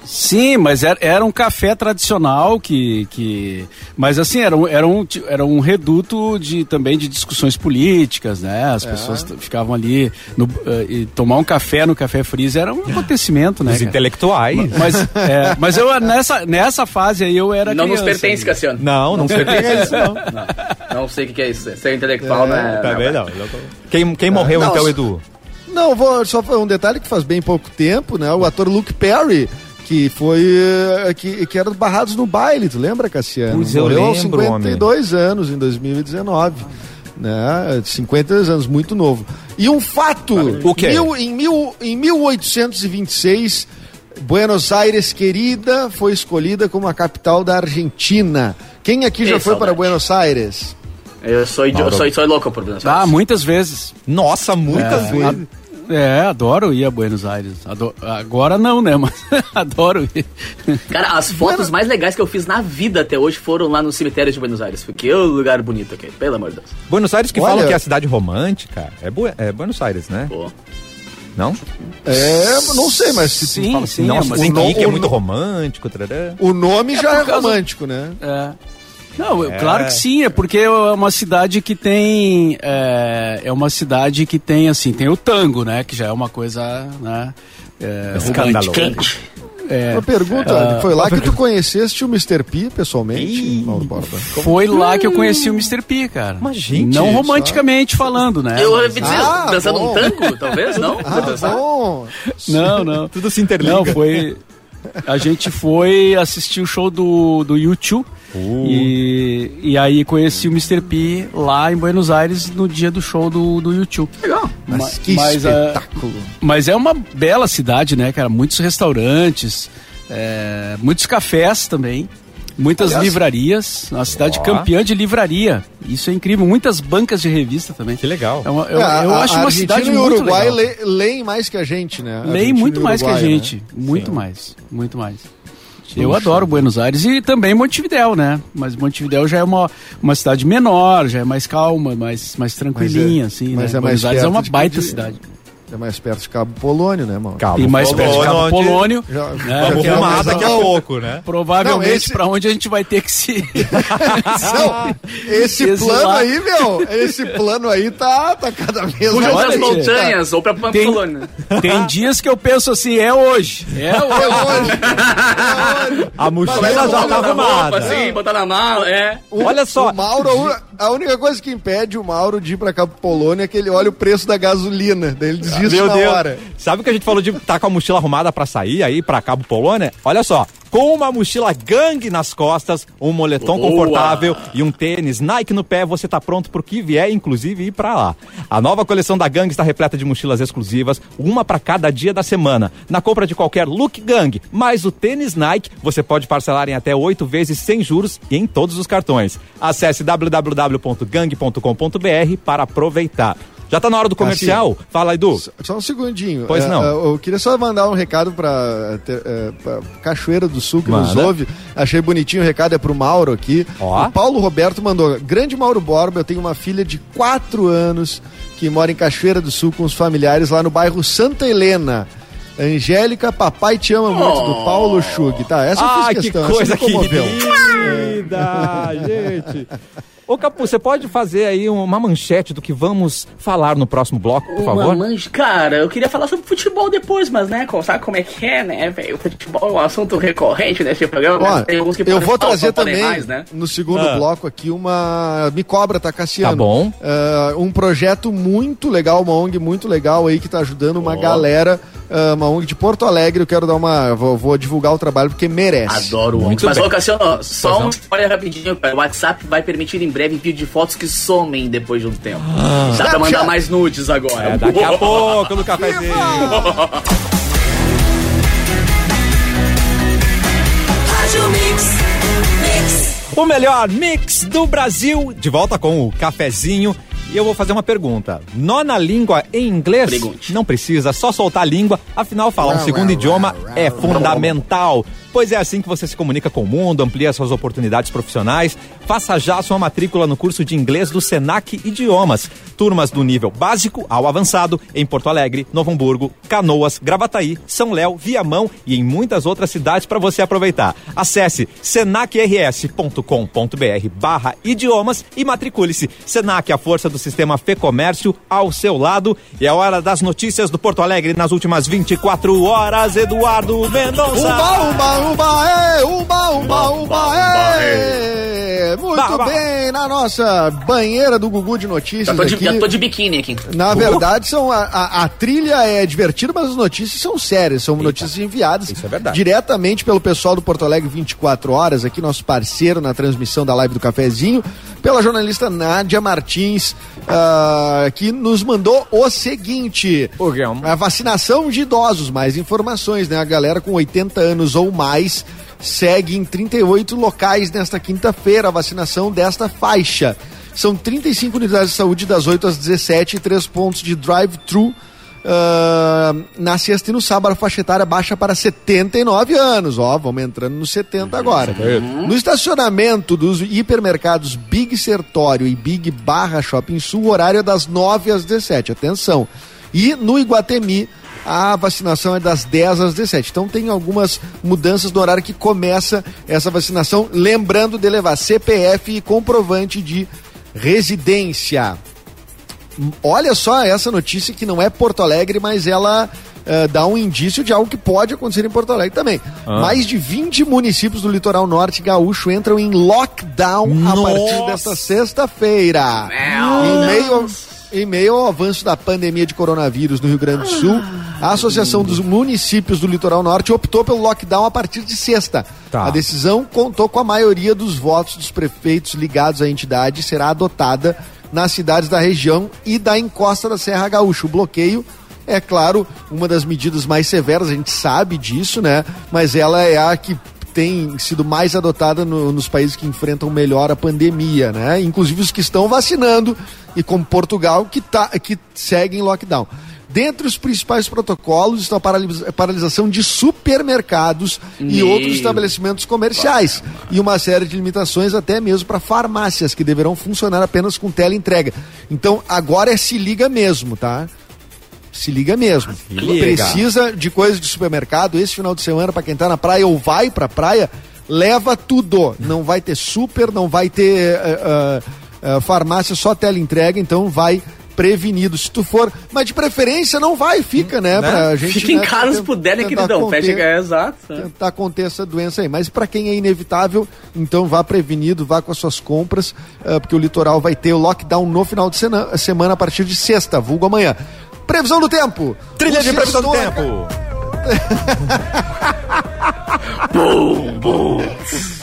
Sim, mas era, era um café tradicional que. que mas assim, era um, era um, era um reduto de, também de discussões políticas, né? As pessoas t- ficavam ali. No, e tomar um café no Café Freezer era um acontecimento, né? Os cara? intelectuais. Mas, é, mas eu nessa, nessa fase aí eu era Não nos pertence. Cassiano. Não, não sei o que é isso, não. Não sei o que é isso. Ser intelectual, né? Também não. Quem, quem morreu não, então, Edu? Não, vou só um detalhe que faz bem pouco tempo, né? O ator Luke Perry, que foi. eh, que, que era do Barrados no Baile, tu lembra, Cassiano? Pois eu Morreu aos lembro, 52 anos em 2019. Né? 52 anos, muito novo. E um fato: O quê? Mil- em, mil, em 1826, Buenos Aires, querida, foi escolhida como a capital da Argentina. Quem aqui já Ei, foi para saudade. Buenos Aires? Eu sou, eu sou, sou louco por Buenos Ah, Aires. muitas vezes. Nossa, muitas É, vezes. É, adoro ir a Buenos Aires. Ado- Agora não, né? Mas adoro ir. Cara, as fotos mais legais que eu fiz na vida até hoje foram lá no cemitério de Buenos Aires. Porque o lugar bonito aqui, pelo amor de Deus. Buenos Aires que Olha- falam que é a cidade romântica. É, Bu- é Buenos Aires, né? Pô. Não? É, não sei, mas se Sim, Fala sim, Nossa, é, mas o que que é o muito no- romântico. tarará. o nome já por é causa- romântico, né? É. Não, eu- claro que sim, é porque é uma cidade que tem. É, é uma cidade que tem, assim, tem o tango, né? Que já é uma coisa, né? É, Escandaloso. romântica. É, Uma pergunta, foi lá que tu conheceste o Mr. P pessoalmente, Mauro Borba? foi lá que eu conheci o Mr. P, cara. Mas, gente, Não romanticamente falando, né? Eu ia Mas- dizer, Ah, dançando bom. um tango, talvez, não? Ah, bom. Não, não. Tudo se interliga. Não, foi. A gente foi assistir o show do, do YouTube. Uh. E, e aí conheci o Mr. P lá em Buenos Aires no dia do show do, do YouTube. Legal. Mas que mas, ah, espetáculo. Mas é uma bela cidade, né, cara? Muitos restaurantes, é, muitos cafés também, muitas Aliás- livrarias. Uma cidade Ó. campeã de livraria. Isso é incrível. Muitas bancas de revista também. Que legal. É uma- eu, É, eu a- acho a uma Argentina cidade e muito Uruguai legal. leem mais que a gente, né? Leem muito mais que a Uruguai, né? gente. Muito mais. Muito mais. Eu adoro Buenos Aires e também Montevidéu, né? Mas Montevidéu já é uma, uma cidade menor, já é mais calma, mais, mais tranquilinha, Mas é- assim, mas né? é Buenos Aires é uma baita de- cidade. É mais perto de Cabo Polônio, né, mano? Cabo E mais perto de Cabo Polônio, onde- Polônio. Já- né? já Vamos é rumar mais daqui a pouco, né? Provavelmente Não, esse- pra onde a gente vai ter que se. Não, esse plano aí, meu, esse plano aí tá, tá cada vez Puxa Olha, para as montanhas ou pra Pamplona. Tem dias que eu penso assim, é hoje. É É hoje. hoje. É hoje. A mochila já tá na roupa, arrumada. assim, botar na mala, é. O- Olha só. O Mauro, a única coisa que impede o Mauro de ir pra Cabo Polônia é que ele olha o preço da gasolina. Daí ele desiste Meu na Deus. hora. Sabe o que a gente falou de estar com a mochila arrumada pra sair aí pra Cabo Polônia? Olha só. Com uma mochila gangue nas costas, um moletom Boa. confortável e um tênis Nike no pé, você tá pronto pro que vier, inclusive ir pra lá. A nova coleção da Gang está repleta de mochilas exclusivas, uma pra cada dia da semana. Na compra de qualquer look Gang, mais o tênis Nike, você pode parcelar em até oito vezes sem juros e em todos os cartões. Acesse www.gang.com.br para aproveitar. Já tá na hora do comercial? Fala, Edu. Só- um segundinho. Pois É, não. é, Eu queria só mandar um recado pra, é, pra Cachoeira do Sul, que nos ouve. Achei bonitinho o recado, é pro Mauro aqui. Ó. O Paulo Roberto mandou. Grande Mauro Borba, eu tenho uma filha de 4 anos que mora em Cachoeira do Sul com os familiares lá no bairro Santa Helena. Angélica, papai te ama muito, do Paulo Chug. Tá, essa eu fiz que questão. essa coisa comoveu. querida, gente. Ô, Capu, você pode fazer aí uma manchete do que vamos falar no próximo bloco, por Uma favor? Cara, eu queria falar sobre futebol depois, mas né, sabe como é que é, né, velho? O futebol é um assunto recorrente nesse programa. Ó, tem alguns que eu vou trazer também mais, né? no segundo Ah. bloco aqui uma me cobra tá Cassiano. Tá bom. Ah, um projeto muito legal, uma ONG muito legal aí que tá ajudando uma Ó. galera, uma ONG de Porto Alegre. Eu quero dar uma vou, vou divulgar o trabalho porque merece. Adoro o Muito Mas, bem. ô, Cassiano, só Pois um não. spoiler rapidinho, cara. O WhatsApp vai permitir em breve envio de fotos que somem depois de um tempo. Dá pra mandar mais nudes agora. É, daqui a pouco no cafezinho. Rádio Mix. Mix. O melhor mix do Brasil, de volta com o cafezinho. E eu vou fazer uma pergunta. Nona língua em inglês? Pergunte. Não precisa, só soltar a língua. Afinal, falar um segundo idioma é fundamental. Pois é assim que você se comunica com o mundo, amplia suas oportunidades profissionais. Faça já a sua matrícula no curso de inglês do Senac Idiomas. Turmas do nível básico ao avançado em Porto Alegre, Novo Hamburgo, Canoas, Gravataí, São Léo, Viamão e em muitas outras cidades para você aproveitar. Acesse senacrs.com.br barra idiomas e matricule-se. Senac, a força do sistema Fê Comércio ao seu lado. E é hora das notícias do Porto Alegre nas últimas 24 horas. Eduardo Mendonça. Umba, umba, umba, é, umba, umba, umba, é. Muito Bah, bah. bem, na nossa banheira do Gugu de Já notícias tô, de, aqui. já tô de biquíni aqui. Na verdade, são a, a- a trilha é divertida, mas as notícias são sérias, são notícias enviadas é diretamente pelo pessoal do Porto Alegre 24 horas, aqui nosso parceiro na transmissão da live do cafezinho, pela jornalista Nádia Martins, ah, que nos mandou o seguinte: a vacinação de idosos, mais informações, né? A galera com 80 anos ou mais segue em 38 locais nesta quinta-feira a vacinação desta faixa. São 35 unidades de saúde das 8 às 17 e três pontos de drive-thru ah, na sexta e no sábado a faixa etária baixa para 79 anos. Ó, vamos entrando nos 70 agora. No estacionamento dos hipermercados Big Sertório e Big Barra Shopping Sul, o horário é das 9 às 17. Atenção. E no Iguatemi, a vacinação é das 10 às 17. Então tem algumas mudanças no horário que começa essa vacinação. Lembrando de levar CPF e comprovante de residência. Olha só essa notícia que não é Porto Alegre, mas ela eh, dá um indício de algo que pode acontecer em Porto Alegre também. Mais de 20 municípios do litoral norte gaúcho entram em lockdown a partir desta sexta-feira. Em meio, ao- em meio ao avanço da pandemia de coronavírus no Rio Grande do Sul, a Associação dos Municípios do Litoral Norte optou pelo lockdown a partir de sexta. Tá. A decisão contou com a maioria dos votos dos prefeitos ligados à entidade e será adotada nas cidades da região e da encosta da Serra Gaúcha. O bloqueio é, claro, uma das medidas mais severas, a gente sabe disso, né? Mas ela é a que tem sido mais adotada no- nos países que enfrentam melhor a pandemia, né? Inclusive os que estão vacinando e como Portugal que, tá, que segue em lockdown. Dentre os principais protocolos estão a paralis- a paralisação de supermercados e Meu. outros estabelecimentos comerciais e uma série de limitações até mesmo para farmácias que deverão funcionar apenas com teleentrega. Então agora é se liga mesmo, tá? Se liga mesmo. liga. Precisa de coisas de supermercado esse final de semana para quem tá na praia ou vai pra praia, leva tudo. Não vai ter super, não vai ter eh, eh, eh, farmácia só teleentrega, então vai prevenido. Se tu for, mas de preferência não vai, fica, né? Pra gente, Fica em né, casa se puder, né, queridão? conter- Fecha é exato. tentar conter essa doença aí. Mas para quem é inevitável, então vá prevenido, vá com as suas compras, eh, porque o litoral vai ter o lockdown no final de sena- semana a partir de sexta, vulgo amanhã. Previsão do tempo. Trilha O de previsão do na tempo.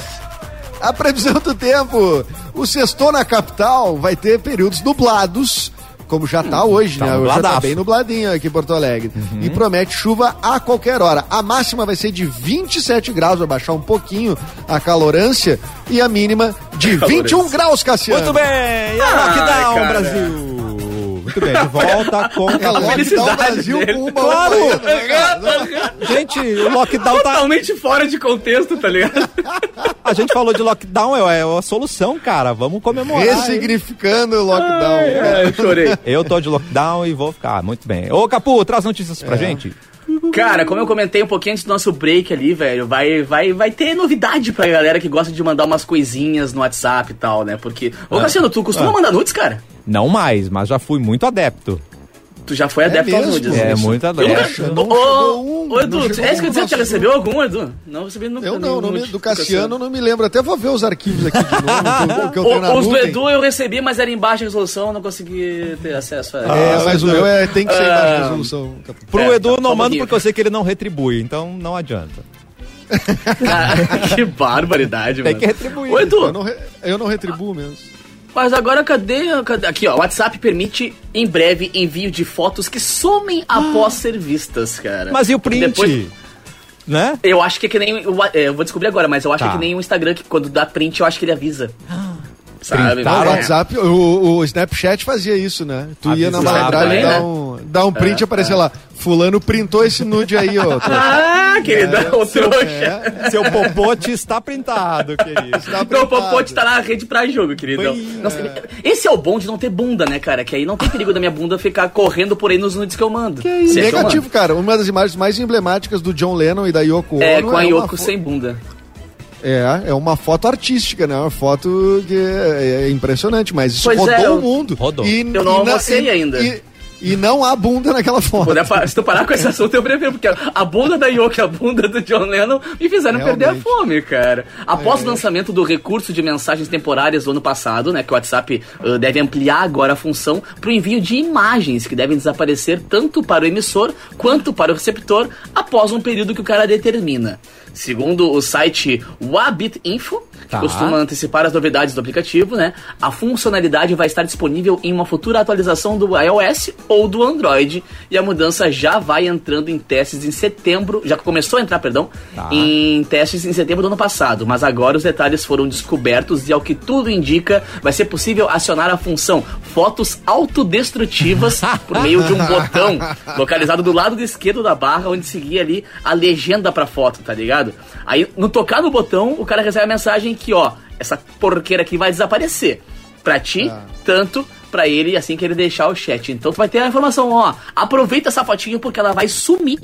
A previsão do tempo. O sextou na capital vai ter períodos nublados, como já tá hoje, Tá né? Hoje já tá nubladaço. bem nubladinho aqui em Porto Alegre. E promete chuva a qualquer hora. A máxima vai ser de 27 graus, vai baixar um pouquinho a calorância. E a mínima de 21 graus, Cassiano. Muito bem, é Ai, lockdown. Brasil. Muito bem, de volta com... É lockdown felicidade Brasil dele. com uma Claro. né? Gente, o lockdown tá... Totalmente fora de contexto, tá ligado? A gente falou de lockdown, é, é a solução, cara. Vamos comemorar. Ressignificando o lockdown. É, eu chorei. Eu tô de lockdown e vou ficar. Muito bem. Ô, Capu, traz notícias pra gente. Cara, como eu comentei um pouquinho antes do nosso break ali, velho, vai, vai, vai ter novidade pra galera que gosta de mandar umas coisinhas no WhatsApp e tal, né? Porque. Ô, Cassiano, tu costuma mandar nudes, cara? Não mais, mas já fui muito adepto. Tu já foi adepto aos mesmo? nudes. É, muito Eu adepto. Ô, um, Edu, é isso que eu disse, já nosso- recebeu algum, Edu? Não recebi nunca. Eu não, não me- nude do Cassiano eu não me lembro. Até vou ver os arquivos aqui de novo, que eu, que eu O- Os do. Edu eu recebi, mas era em baixa resolução, eu não consegui ter acesso a. É, mas o meu é, tem que ser em baixa Ah. resolução. Pro É, Edu tá, não mando porque eu sei que ele não retribui, então não adianta. Ah, que barbaridade, Tem mano. que retribuir. Ô, Edu, Eu não, re- eu não retribuo mesmo. Mas agora cadê, cadê? Aqui, ó. O WhatsApp permite em breve envio de fotos que somem após ser vistas, cara. Mas e o print? Depois- Né? eu acho que é que nem. é, eu vou descobrir agora, mas eu acho Tá. que é que nem o Instagram, que quando dá print, eu acho que ele avisa. Sabe? Printar, o É. WhatsApp, o, o Snapchat fazia isso, né? Tu ia na malandragem dar né? um, dar um print e aparecia lá. Fulano printou esse nude aí, ó. Ah, queridão, o trouxa. É, Seu popote está printado, querido. Então o. Popote tá na rede pra jogo, queridão. Bem, Nossa, Esse é o bom de não ter bunda, né, cara? Que aí não tem perigo da minha bunda ficar correndo por aí nos nudes que eu mando. Que E negativo, cara. Uma das imagens mais emblemáticas do John Lennon e da Yoko Ono É, com a uma Yoko sem bunda. É, é uma foto artística, né? Uma foto que é, é impressionante, mas isso Pois rodou é, eu- o mundo. Rodou. E, Eu não almocei e- ainda. E, e não há bunda naquela foto. Se tu parar com esse assunto, eu prefiro, porque a bunda da Yoko e a bunda do John Lennon me fizeram perder a Realmente. fome, cara. Após É. o lançamento do recurso de mensagens temporárias do ano passado, né, que o WhatsApp uh, deve ampliar agora a função para o envio de imagens que devem desaparecer tanto para o emissor quanto para o receptor após um período que o cara determina. Segundo o site Wabit Info, que Tá. costuma antecipar as novidades do aplicativo, né? A funcionalidade vai estar disponível em uma futura atualização do iOS ou do Android. E a mudança já vai entrando em testes em setembro, já começou a entrar, perdão, Tá. em testes em setembro do ano passado. Mas agora os detalhes foram descobertos e, ao que tudo indica, vai ser possível acionar a função fotos autodestrutivas por meio de um botão localizado do lado esquerdo da barra, onde seguia ali a legenda pra foto, tá ligado? Aí, no tocar no botão, o cara recebe a mensagem que, ó, essa porqueira aqui vai desaparecer. Pra ti, tanto pra ele assim que ele deixar o chat. Então tu vai ter a informação, ó, aproveita essa fotinha porque ela vai sumir.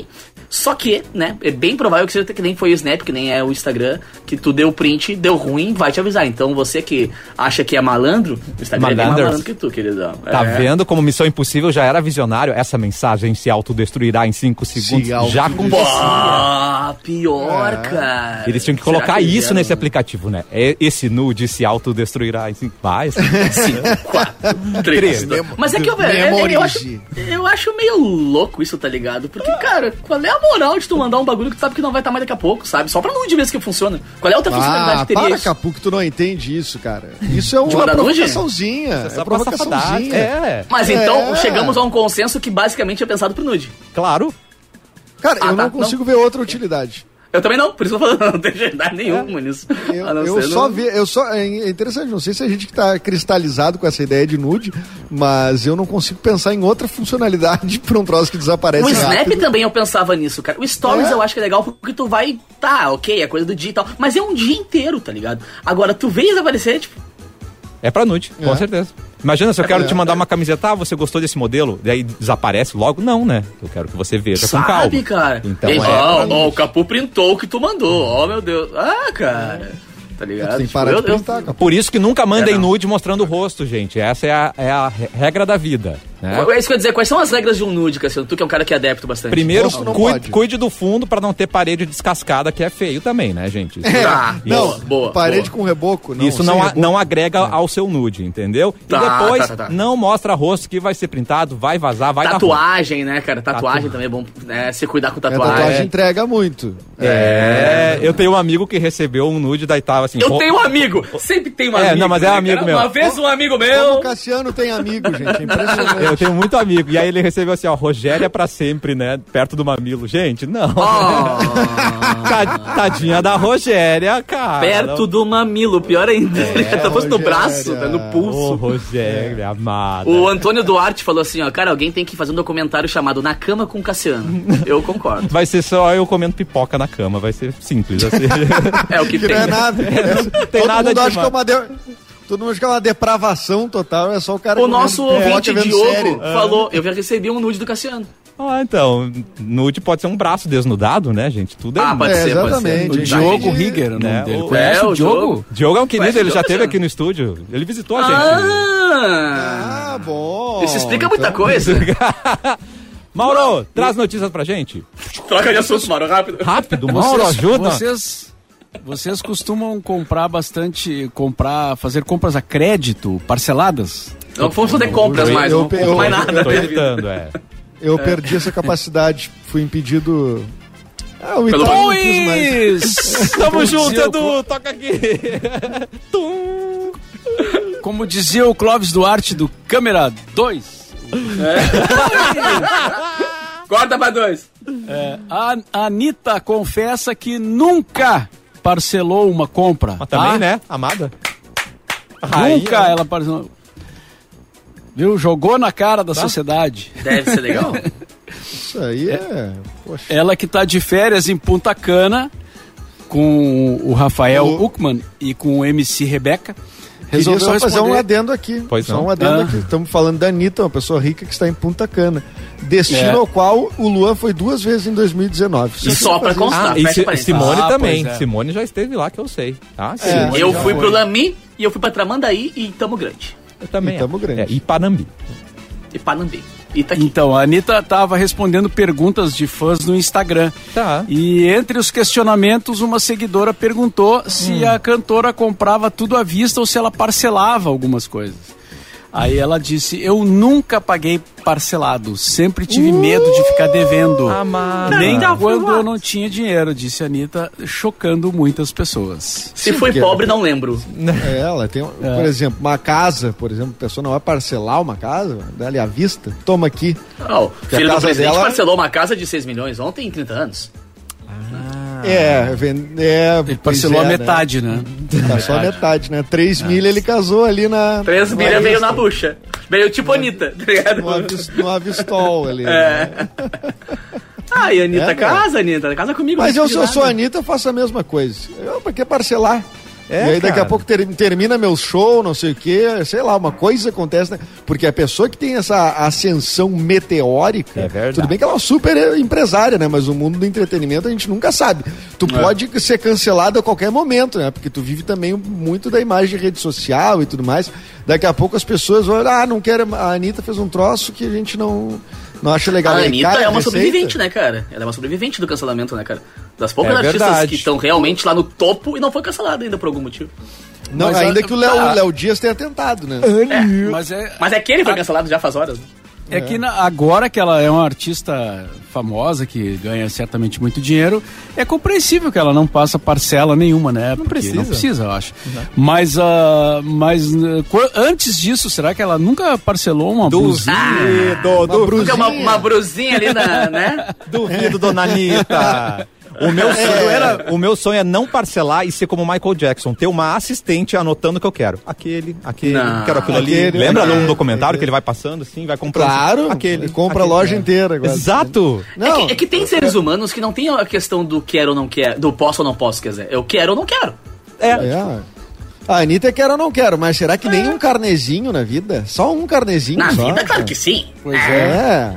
Só que, né, é bem provável que seja que nem foi o Snap, que nem é o Instagram, que tu deu print, deu ruim, vai te avisar. Então você que acha que é malandro, o Instagram é bem mais Malanders. malandro que tu, queridão. Tá É. vendo como Missão Impossível já era visionário? Essa mensagem se autodestruirá em 5 segundos. Já autodestruirá. acontecia. Ah, pior, cara. Eles tinham que Será colocar eles isso nesse aplicativo, né? É- Esse nude se autodestruirá em 5. Vai. Cinco, quatro, três. Mas é que eu, velho, é- eu, acho, eu acho meio louco isso, tá ligado? Porque, cara, qual é a moral de tu mandar um bagulho que tu sabe que não vai estar mais daqui a pouco, sabe? Só pra nude mesmo que funciona. Qual é a outra funcionalidade Ah, que teria para, isso? Capu, que tu não entende isso, cara. Isso é uma provocaçãozinha. É É, provocaçãozinha. É, Mas então É. chegamos a um consenso que basicamente é pensado pro nude. claro. Cara, Ah, eu tá, não consigo ver outra utilidade. Eu também não, por isso eu tô falando, não tem utilidade nenhuma nisso. Eu, A não eu ser só no- vi, eu só é interessante, não sei se a gente que tá cristalizado com essa ideia de nude, mas eu não consigo pensar em outra funcionalidade pra um troço que desaparece O Snap rápido. também eu pensava nisso, cara. O Stories É? eu acho que é legal porque tu vai. Tá, ok, é coisa do dia e tal. Mas é um dia inteiro, tá ligado? Agora, tu vês aparecer, tipo. É pra nude, com É. certeza. Imagina se eu quero É. te mandar uma camiseta, ah, você gostou desse modelo? Daí desaparece logo? Não, né? Eu quero que você veja com calma. Sabe, cara? Então Ei, é. ó, ó, o Capu printou o que tu mandou. Ó, meu Deus. Ah, cara. Tá ligado? Tipo, parar eu- de eu-. Por isso que nunca mandem É, nude mostrando o rosto, gente. Essa é a, é a re- regra da vida. Né? É isso que eu ia dizer, quais são as regras de um nude, Cassiano? Tu que é um cara que é adepto bastante. Primeiro, cuide, cuide do fundo pra não ter parede descascada, que é feio também, né, gente? Isso, Tá, Não, boa, boa, parede boa. com reboco. Não, isso não, a- não agrega ao seu nude, entendeu? Tá, e depois, tá, tá, tá. não mostra rosto que vai ser printado, vai vazar, vai. Tatuagem, né, cara? Tatuagem Tatu- também é bom, né? Se cuidar com A tatuagem. tatuagem entrega muito. É, eu tenho um amigo que recebeu um nude, daí tava assim... Eu ro- tenho um amigo, sempre tem um É, amigo. não, mas é né, amigo cara? meu. Uma vez um amigo Como meu. o Cassiano tem amigo, gente. É impressionante. Eu tenho muito amigo. E aí ele recebeu assim, ó, Rogéria pra sempre, né? Perto do mamilo. Gente, não. Oh, Ta- Tadinha da Rogéria, cara. perto do mamilo, pior ainda. tá posto no braço, tá no Ô, pulso. Rogéria, amada. O Antônio Duarte falou assim, ó, cara, alguém tem que fazer um documentário chamado Na Cama com Cassiano. Eu concordo. Vai ser só eu comendo pipoca na cama, vai ser simples assim. É o que Que tem. não é nada. tem Todo nada mundo acha que é uma de... Todo mundo acha que é uma depravação total, é só o cara O nosso ouvinte vendo Diogo série. falou, eu já recebi um nude do Cassiano. ah, então, nude pode ser um braço desnudado, né, gente? Tudo é... Ah, pode É, ser, pode exatamente. ser. Gente, Diogo gente, Rigger, o nome né, dele. o- Conhece é, o Diogo? Diogo. Diogo é um querido, Conhece ele já Diogo, esteve aqui no estúdio. Ele visitou a gente. Ah! Ah, bom. Isso explica muita Então, coisa. Mauro, traz notícias pra gente. Troca de assunto, Mauro, rápido. Rápido, Mauro, ajuda. Vocês, vocês costumam comprar bastante, comprar, fazer compras a crédito, parceladas? Não vamos fazer compras eu- mais, eu- não compro eu- mais nada. Tentando, é. Eu perdi essa capacidade. Fui impedido. Ah, o Pelo. Pois! Tamo Como junto, dizia o Edu, toca aqui. Tum. Como dizia o Clóvis Duarte do Câmera 2, Corta pra dois. a Anitta confessa que nunca parcelou uma compra. Mas também, tá? né, amada? Nunca ela parcelou. Viu? Jogou na cara da sociedade. Deve ser legal. Isso aí é. Poxa. Ela que tá de férias em Punta Cana com o Rafael O- Uckman e com o MC Rebeca. Queria Resolveu só fazer um responder. adendo aqui. Pois só não. um adendo Ah. aqui. Estamos falando da Anitta, uma pessoa rica que está em Punta Cana. Destino É. ao qual o Luan foi duas vezes em 2019. E só pra fazer constar. Ah, e. Simone Ah, também. é. Simone já esteve lá, que eu sei. Tá? É. Eu fui foi. pro Lami e eu fui pra Tramandaí e Tamo Grande. Eu também. E Tamo Grande. É, e Panambi. E Panambi. E tá. Então, a Anitta tava respondendo perguntas de fãs no Instagram. Tá. E entre os questionamentos, uma seguidora perguntou se Hum. a cantora comprava tudo à vista ou se ela parcelava algumas coisas. Aí ela disse: Eu nunca paguei parcelado, sempre tive medo de ficar devendo. Amada. Nem quando eu não tinha dinheiro, disse a Anitta, chocando muitas pessoas. Se foi pobre, não lembro. É, ela tem, por exemplo, uma casa, por exemplo, a pessoa não vai parcelar uma casa, dá ali à vista, toma aqui. Ah, o a filho do casa presidente dela- parcelou uma casa de 6 milhões ontem em 30 anos. É, ven- é Ele parcelou é, a né? metade, né? Tá só metade, né? 3 mil ele casou ali na. 3 no milhas veio na bucha. Veio tipo Anitta, tá ligado? No, no Avistol ali. É. né? Ah, e a Anitta, É, casa, Anitta, casa comigo. Mas eu, se eu sou a. Anitta, eu faço a mesma coisa. Eu, pra que parcelar? É, e aí daqui a cara. pouco ter- termina meu show, não sei o quê, sei lá, uma coisa acontece, né? Porque a pessoa que tem essa ascensão meteórica, É tudo bem que ela é uma super empresária, né? Mas o mundo do entretenimento a gente nunca sabe. Tu É. pode ser cancelado a qualquer momento, né? Porque tu vive também muito da imagem de rede social e tudo mais. Daqui a pouco as pessoas vão, ah, não quero. A Anitta fez um troço que a gente não, não acha legal. A Anitta cara, é uma receita. sobrevivente, né, cara? Ela é uma sobrevivente do cancelamento, né, cara? Das poucas É artistas verdade. que estão realmente lá no topo e não foi cancelada ainda por algum motivo. Não, Mas ainda a- que o Léo, tá. Léo Dias tenha tentado, né? Mas é, Mas é que ele foi cancelado já faz horas. né? É que na- agora que ela é uma artista famosa, que ganha certamente muito dinheiro, é compreensível que ela não passa parcela nenhuma, né? Porque precisa. Não precisa, eu acho. Mas, ah, mas ah, qu- antes disso, será que ela nunca parcelou uma blusinha? Duvido, duvido, Porque uma, uma brusinha ali, na, né? duvido, dona Anitta. O meu, sonho era, o meu sonho é não parcelar e ser como o Michael Jackson, ter uma assistente anotando o que eu quero. Aquele, aquele, Não. quero aquilo ali. Aquele, Lembra aquele, num documentário que ele vai passando assim, vai comprando? Claro, aquele. ele compra aquele. a loja inteira agora. Exato. É Não, que, é que tem seres humanos que não tem a questão do quero ou não quero, do posso ou não posso, quer dizer. Eu quero ou não quero. É. é. A Anitta quer ou não quero, mas será que nem um carnezinho na vida? Só um carnezinho Na só? vida, claro que sim. Pois é.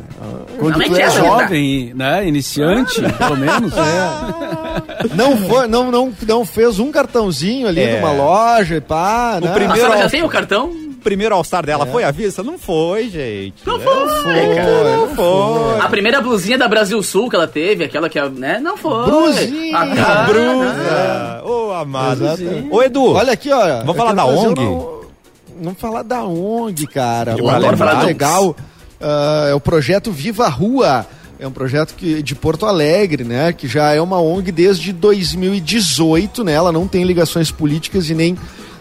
Quando Não é tu que é jovem, né? Iniciante, pelo menos. Não, foi, não, não, não fez um cartãozinho ali É. numa loja e pá, né? A primeiro- senhora já tem o cartão? Primeiro All-Star dela foi à vista? Não foi, gente. Não É, foi, cara. Não foi. A primeira blusinha da Brasil Sul que ela teve, aquela que, né? Não foi. Brusinha. A, A a brusa. Ô, amado. Exatamente. Ô, Edu. Olha aqui, ó. Vamos falar da ONG? um- Vamos falar da ONG, cara. Eu adoro ONG falar legal. ah, é o projeto Viva a Rua. É um projeto que, de Porto Alegre, né? Que já é uma ONG desde 2018, né? Ela não tem ligações políticas e nem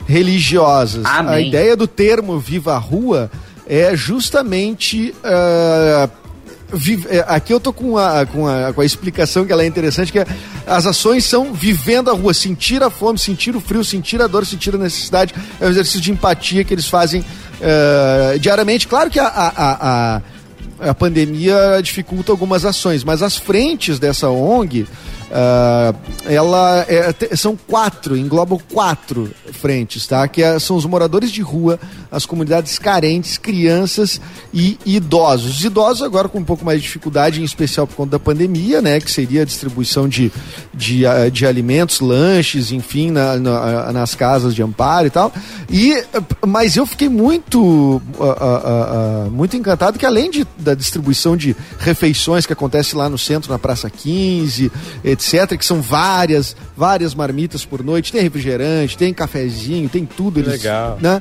religiosas. A Amém. ideia do termo Viva a Rua é justamente. Vive- é, aqui eu tô com a, com, a, com a explicação que ela é interessante, que é, as ações são vivendo a rua, sentir a fome, sentir o frio, sentir a dor, sentir a necessidade. É um exercício de empatia que eles fazem eh, diariamente. Claro que a, a, a, a- a pandemia dificulta algumas ações, mas as frentes dessa ONG, ah, ela é- são quatro, englobam quatro frentes, tá? Que é- são os moradores de rua, as comunidades carentes, crianças e idosos. Os idosos agora com um pouco mais de dificuldade, em especial por conta da pandemia, né? Que seria a distribuição de, de, ah, de alimentos, lanches, enfim, na- na- nas casas de amparo e tal. E, mas eu fiquei muito, ah, ah, ah, ah, muito encantado que além de, da distribuição de refeições que acontece lá no centro, na Praça 15, etc., que são várias, várias marmitas por noite, tem refrigerante, tem cafezinho, tem tudo. Eles, Legal. Né?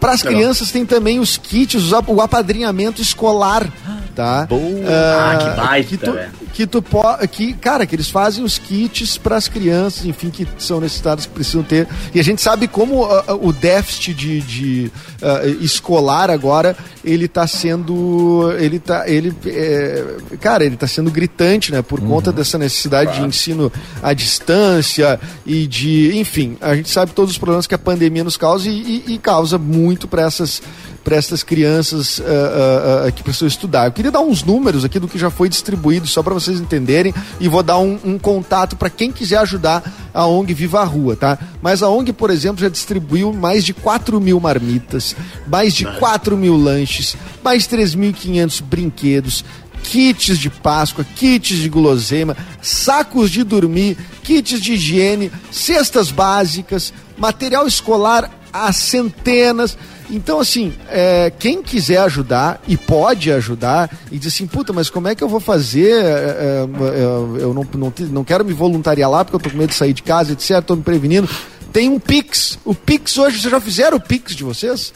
Para as crianças tem também os kits, o apadrinhamento escolar, tá? Boa. Ah, que baita, que tu. Que tu po- que cara, que eles fazem os kits para as crianças, enfim, que são necessitadas, que precisam ter. E a gente sabe como ah, o déficit de, de, ah, escolar agora ele tá sendo, ele tá, ele, é, cara, ele tá sendo gritante, né? Por conta dessa necessidade de ensino à distância e de, enfim, a gente sabe todos os problemas que a pandemia nos causa e, e- e causa muito para essas para essas crianças ah, ah, ah, que precisam estudar. Eu queria dar uns números aqui do que já foi distribuído, só para vocês entenderem, e vou dar um, um contato para quem quiser ajudar a ONG Viva a Rua, tá? Mas a ONG, por exemplo, já distribuiu mais de 4 mil marmitas, mais de 4 mil lanches, mais 3.500 brinquedos, kits de Páscoa, kits de guloseima, sacos de dormir, kits de higiene, cestas básicas, material escolar a centenas. Então, assim, é, quem quiser ajudar e pode ajudar, e diz assim, puta, mas como é que eu vou fazer? É, é, é, eu não, não, não quero me voluntariar lá porque eu tô com medo de sair de casa, etc., tô me prevenindo. tem um Pix. O Pix hoje, vocês já fizeram o Pix de vocês?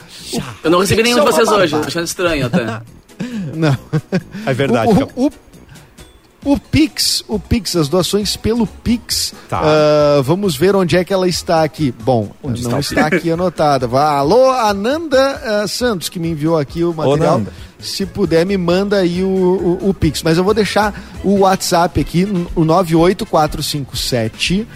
Eu não recebi nenhum de é uma vocês hoje, achando estranho até. Não. É verdade. O, o, o, o Pix, o Pix, as doações pelo Pix. Tá. ah, vamos ver onde é que ela está aqui. Bom, Onde não está está aqui anotada. Vá, alô, Ananda ah, Santos, que me enviou aqui o material. Nanda. Se puder, me manda aí o, o, o Pix. Mas eu vou deixar o WhatsApp aqui, o 98457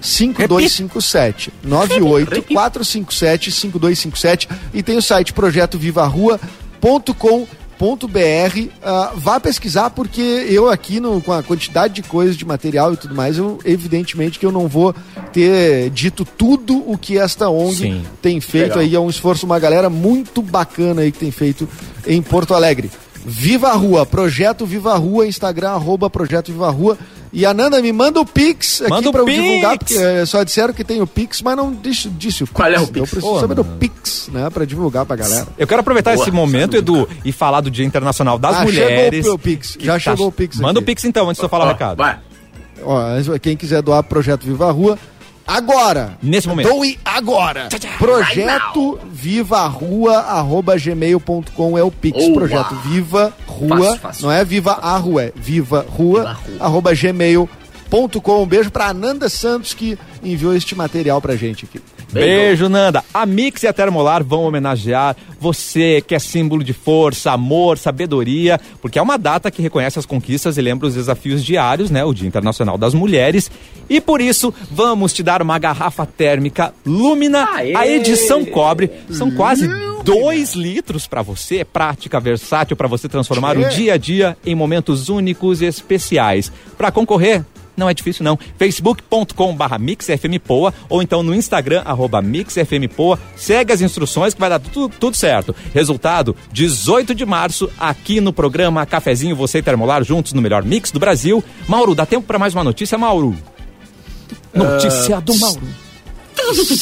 5257 98 457 5257 e tem o site projetovivarrua.com.br Ah, vá pesquisar porque eu aqui no, com a quantidade de coisas de material e tudo mais eu evidentemente que eu não vou ter dito tudo o que esta ONG Sim. tem feito Legal. aí é um esforço uma galera muito bacana aí que tem feito em Porto Alegre Viva a Rua, Projeto Viva a Rua, Instagram, arroba Projeto Viva a Rua. E a Nanda me manda o Pix aqui Manda o pra eu Pix. divulgar, porque eh, só disseram que tem o Pix, mas não disse, disse o Pix. Qual é o Eu Pix? preciso Pô, saber do. Pix, né, pra divulgar pra galera. Eu quero aproveitar Boa. esse momento, Edu, e falar do Dia Internacional das Ah, Mulheres. chegou o Pix, já chegou o Pix Manda aqui. o Pix então, antes de eu falar o recado. Vai. Ó, quem quiser doar pro Projeto Viva a Rua, agora! Nesse momento. Doe agora! Projeto Viva a Rua, arroba gmail.com é o Pix. Projeto Viva Rua, Fácil, fácil. não é Viva a Rua, é Viva Rua, Viva Rua. arroba gmail.com. Um beijo pra Ananda Santos que enviou este material pra gente aqui. Beijo, Nanda. A Mix e a Termolar vão homenagear você que é símbolo de força, amor, sabedoria, porque é uma data que reconhece as conquistas e lembra os desafios diários, né? O Dia Internacional das Mulheres. E por isso, vamos te dar uma garrafa térmica Lumina, Aê! a edição cobre. São quase dois litros para você. É prática, versátil para você transformar o dia a dia em momentos únicos e especiais. Para concorrer, não é difícil não. facebook.com barra mixfmpoa ou então no Instagram, arroba mixfmpoa. Segue as instruções que vai dar tudo, tudo certo. Resultado, 18 de março, aqui no programa Cafezinho Você e Termolar juntos no melhor mix do Brasil. Mauro, dá tempo para mais uma notícia, Mauro? Notícia do Mauro.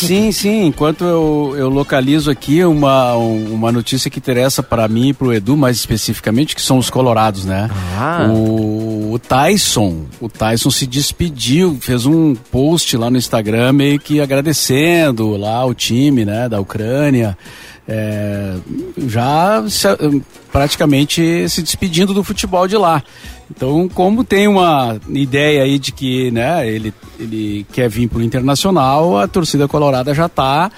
Sim, sim. Enquanto eu, eu localizo aqui uma, um- uma notícia que interessa para mim e para o Edu, mais especificamente, que são os colorados, né? Ah. O, o Tyson, o Tyson se despediu, fez um post lá no Instagram meio que agradecendo lá o time, né, da Ucrânia. É, já se- praticamente se despedindo do futebol de lá. Então, como tem uma ideia aí de que né, ele, ele quer vir para o Internacional, a torcida colorada já está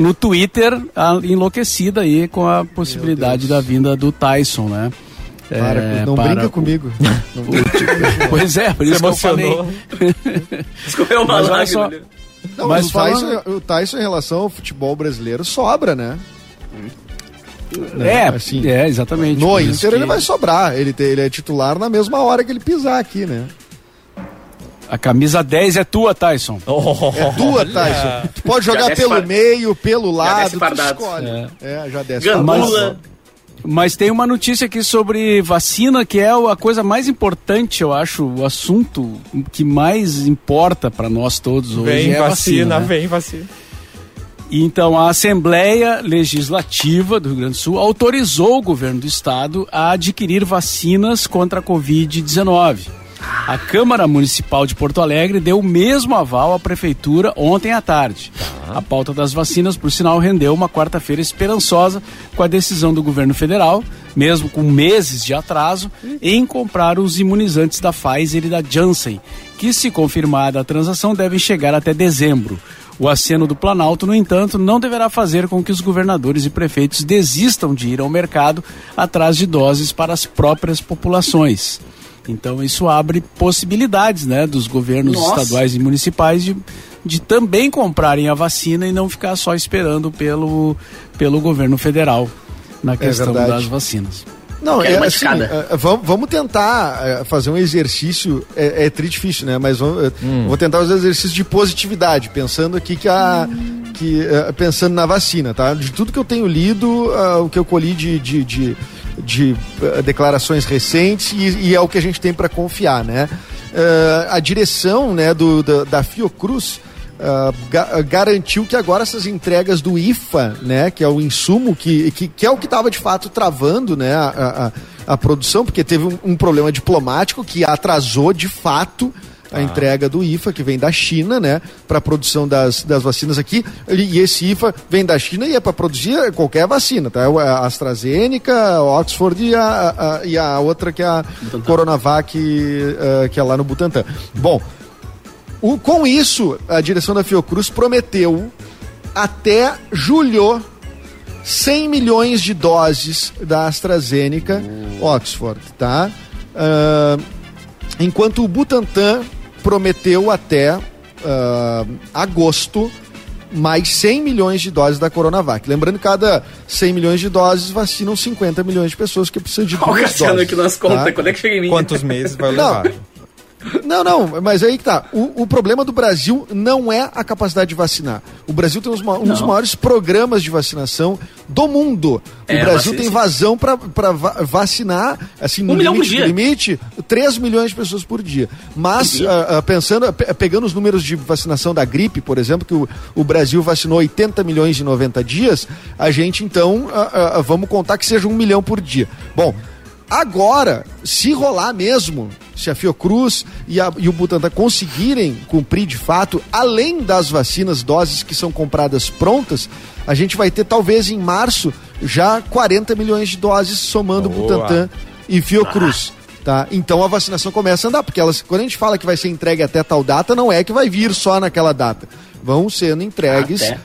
no Twitter a- enlouquecida aí com a possibilidade da vinda do Tyson, né? Para, É, não para brinca o- comigo. Não Pois é, por isso que eu falei. emocionou. Escorreu uma lágrima. só? Não, Mas mas o, falando- Tyson, o Tyson, em relação ao futebol brasileiro, sobra, né? É, assim, é, exatamente. No Inter que ele vai sobrar. Ele, te- ele é titular na mesma hora que ele pisar aqui, né? A camisa 10 é tua, Tyson. É tua, Tyson. Tu pode jogar pelo par- meio, pelo lado, tu escolhe. É. É, já desce Gandula. fardado. Mas tem uma notícia aqui sobre vacina, que é a coisa mais importante, eu acho, o assunto que mais importa para nós todos hoje. Vem é a vacina, né? vem vacina. Então, a Assembleia Legislativa do Rio Grande do Sul autorizou o governo do estado a adquirir vacinas contra a Covid-19. A Câmara Municipal de Porto Alegre deu o mesmo aval à Prefeitura ontem à tarde. A pauta das vacinas, por sinal, rendeu uma quarta-feira esperançosa com a decisão do governo federal, mesmo com meses de atraso, em comprar os imunizantes da Pfizer e da Janssen, que, se confirmada a transação, devem chegar até dezembro. O aceno do Planalto, no entanto, não deverá fazer com que os governadores e prefeitos desistam de ir ao mercado atrás de doses para as próprias populações. Então isso abre possibilidades, né, dos governos Nossa. estaduais e municipais de, de também comprarem a vacina e não ficar só esperando pelo, pelo governo federal na questão verdade. das vacinas. Não, é uma assim, escada. é, vamos, vamos tentar é, fazer um exercício, é, é tri difícil, né? Mas vamos, é, Hum. vou tentar fazer um exercício de positividade, pensando aqui que a. Que, é, pensando na vacina, tá? De tudo que eu tenho lido, ah, o que eu colhi de, de, de, de, ah, declarações recentes e, e é o que a gente tem para confiar, né? Ah, a direção né, do, da, da Fiocruz ah, ga- garantiu que agora essas entregas do IFA, né, que é o insumo que, que, que é o que estava de fato travando, né, a, a, a produção, porque teve um, um problema diplomático que atrasou de fato a entrega do IFA, que vem da China, né, para a produção das, das vacinas aqui. E esse IFA vem da China e é para produzir qualquer vacina, tá? A AstraZeneca, a Oxford e a, a- e a outra que é a Coronavac, eh, que é lá no Butantan. Bom, o- com isso, a direção da Fiocruz prometeu até julho 100 milhões de doses da AstraZeneca Oxford, tá? Ah, enquanto o Butantan prometeu até ah, agosto mais 100 milhões de doses da Coronavac. Lembrando que cada 100 milhões de doses vacinam 50 milhões de pessoas que precisam de Olha o duas Cassiano doses. aqui nas contas. tá? Quando é que chega em mim? Quantos meses vai levar? Não, não, mas aí que tá. O, o problema do Brasil não é a capacidade de vacinar. O Brasil tem uns um dos Não. maiores programas de vacinação do mundo. O É, Brasil vacina, tem vazão para vacinar, assim, no Um milhão por limite, dia. limite, 3 milhões de pessoas por dia. Mas, ah, ah, pensando, pe- pegando os números de vacinação da gripe, por exemplo, que o, o Brasil vacinou 80 milhões em 90 dias, a gente então, ah, vamos contar que seja um milhão por dia. Bom, Agora, se rolar mesmo, se a Fiocruz e, a- e o Butantan conseguirem cumprir de fato, além das vacinas, doses que são compradas prontas, a gente vai ter talvez em março já 40 milhões de doses somando Boa. Butantan e Fiocruz. Tá? Então a vacinação começa a andar, porque elas, quando a gente fala que vai ser entregue até tal data, não é que vai vir só naquela data. Vão sendo entregues Até.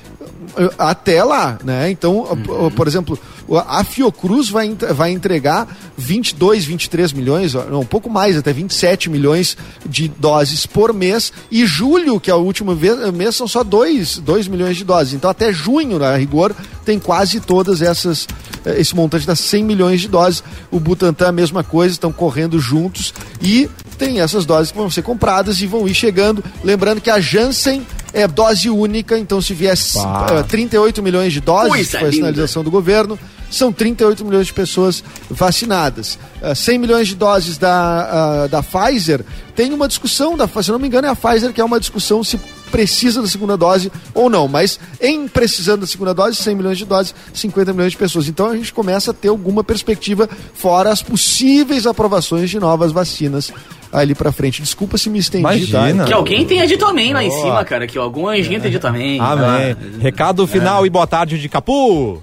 Até lá, né? Então, p- por exemplo, a Fiocruz vai, vai entregar 22, 23 milhões, não, um pouco mais, até 27 milhões de doses por mês. E julho, que é o último mês, são só 2, 2 milhões de doses. Então, até junho, na rigor, tem quase todas essas, eh, esse montante das 100 milhões de doses. O Butantan, a mesma coisa, estão correndo juntos. E tem essas doses que vão ser compradas e vão ir chegando. Lembrando que a Janssen é dose única, então se vier Pá. eh, 38 milhões de doses, Coisa que foi a linda. sinalização do governo, são 38 milhões de pessoas vacinadas. Eh, 100 milhões de doses da, ah, da Pfizer, tem uma discussão, da, se não me engano é a Pfizer que é uma discussão se precisa da segunda dose ou não, mas em precisando da segunda dose, 100 milhões de doses, 50 milhões de pessoas. Então a gente começa a ter alguma perspectiva fora as possíveis aprovações de novas vacinas ali pra frente. Desculpa se me estendi, Imagina. Que alguém tenha dito amém lá em Boa. cima, cara. Que algum anjinho tenha dito amém. Amém. Recado final e boa tarde de Capu.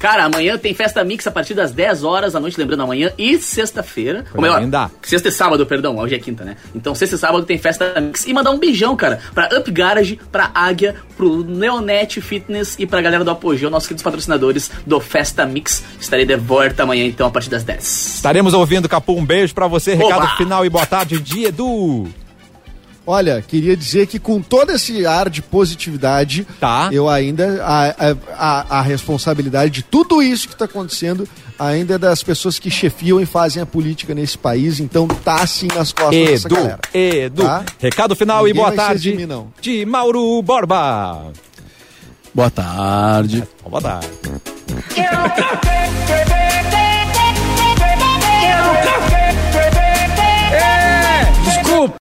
Cara, amanhã tem festa mix a partir das 10 horas da noite, lembrando amanhã, e sexta-feira. Ou melhor, Ainda. sexta e sábado, perdão, hoje é quinta, né? Então, sexta e sábado tem festa mix. E mandar um beijão, cara, pra Up Garage, pra Águia, pro Neonet Fitness e pra galera do Apogeu, nossos queridos patrocinadores do Festa Mix. Estarei de volta amanhã, então, a partir das 10. Estaremos ouvindo, Capu. Um beijo pra você. Recado Oba! final e boa tarde de Edu. Olha, queria dizer que com todo esse ar de positividade, Tá. eu ainda. A, a, a, responsabilidade de tudo isso que está acontecendo ainda é das pessoas que chefiam e fazem a política nesse país. Então tá sim nas costas dessa Edu, galera. Edu. Tá? Recado final e Ninguém boa vai ser tarde de mim, não. de Mauro Borba. Boa tarde. Boa tarde.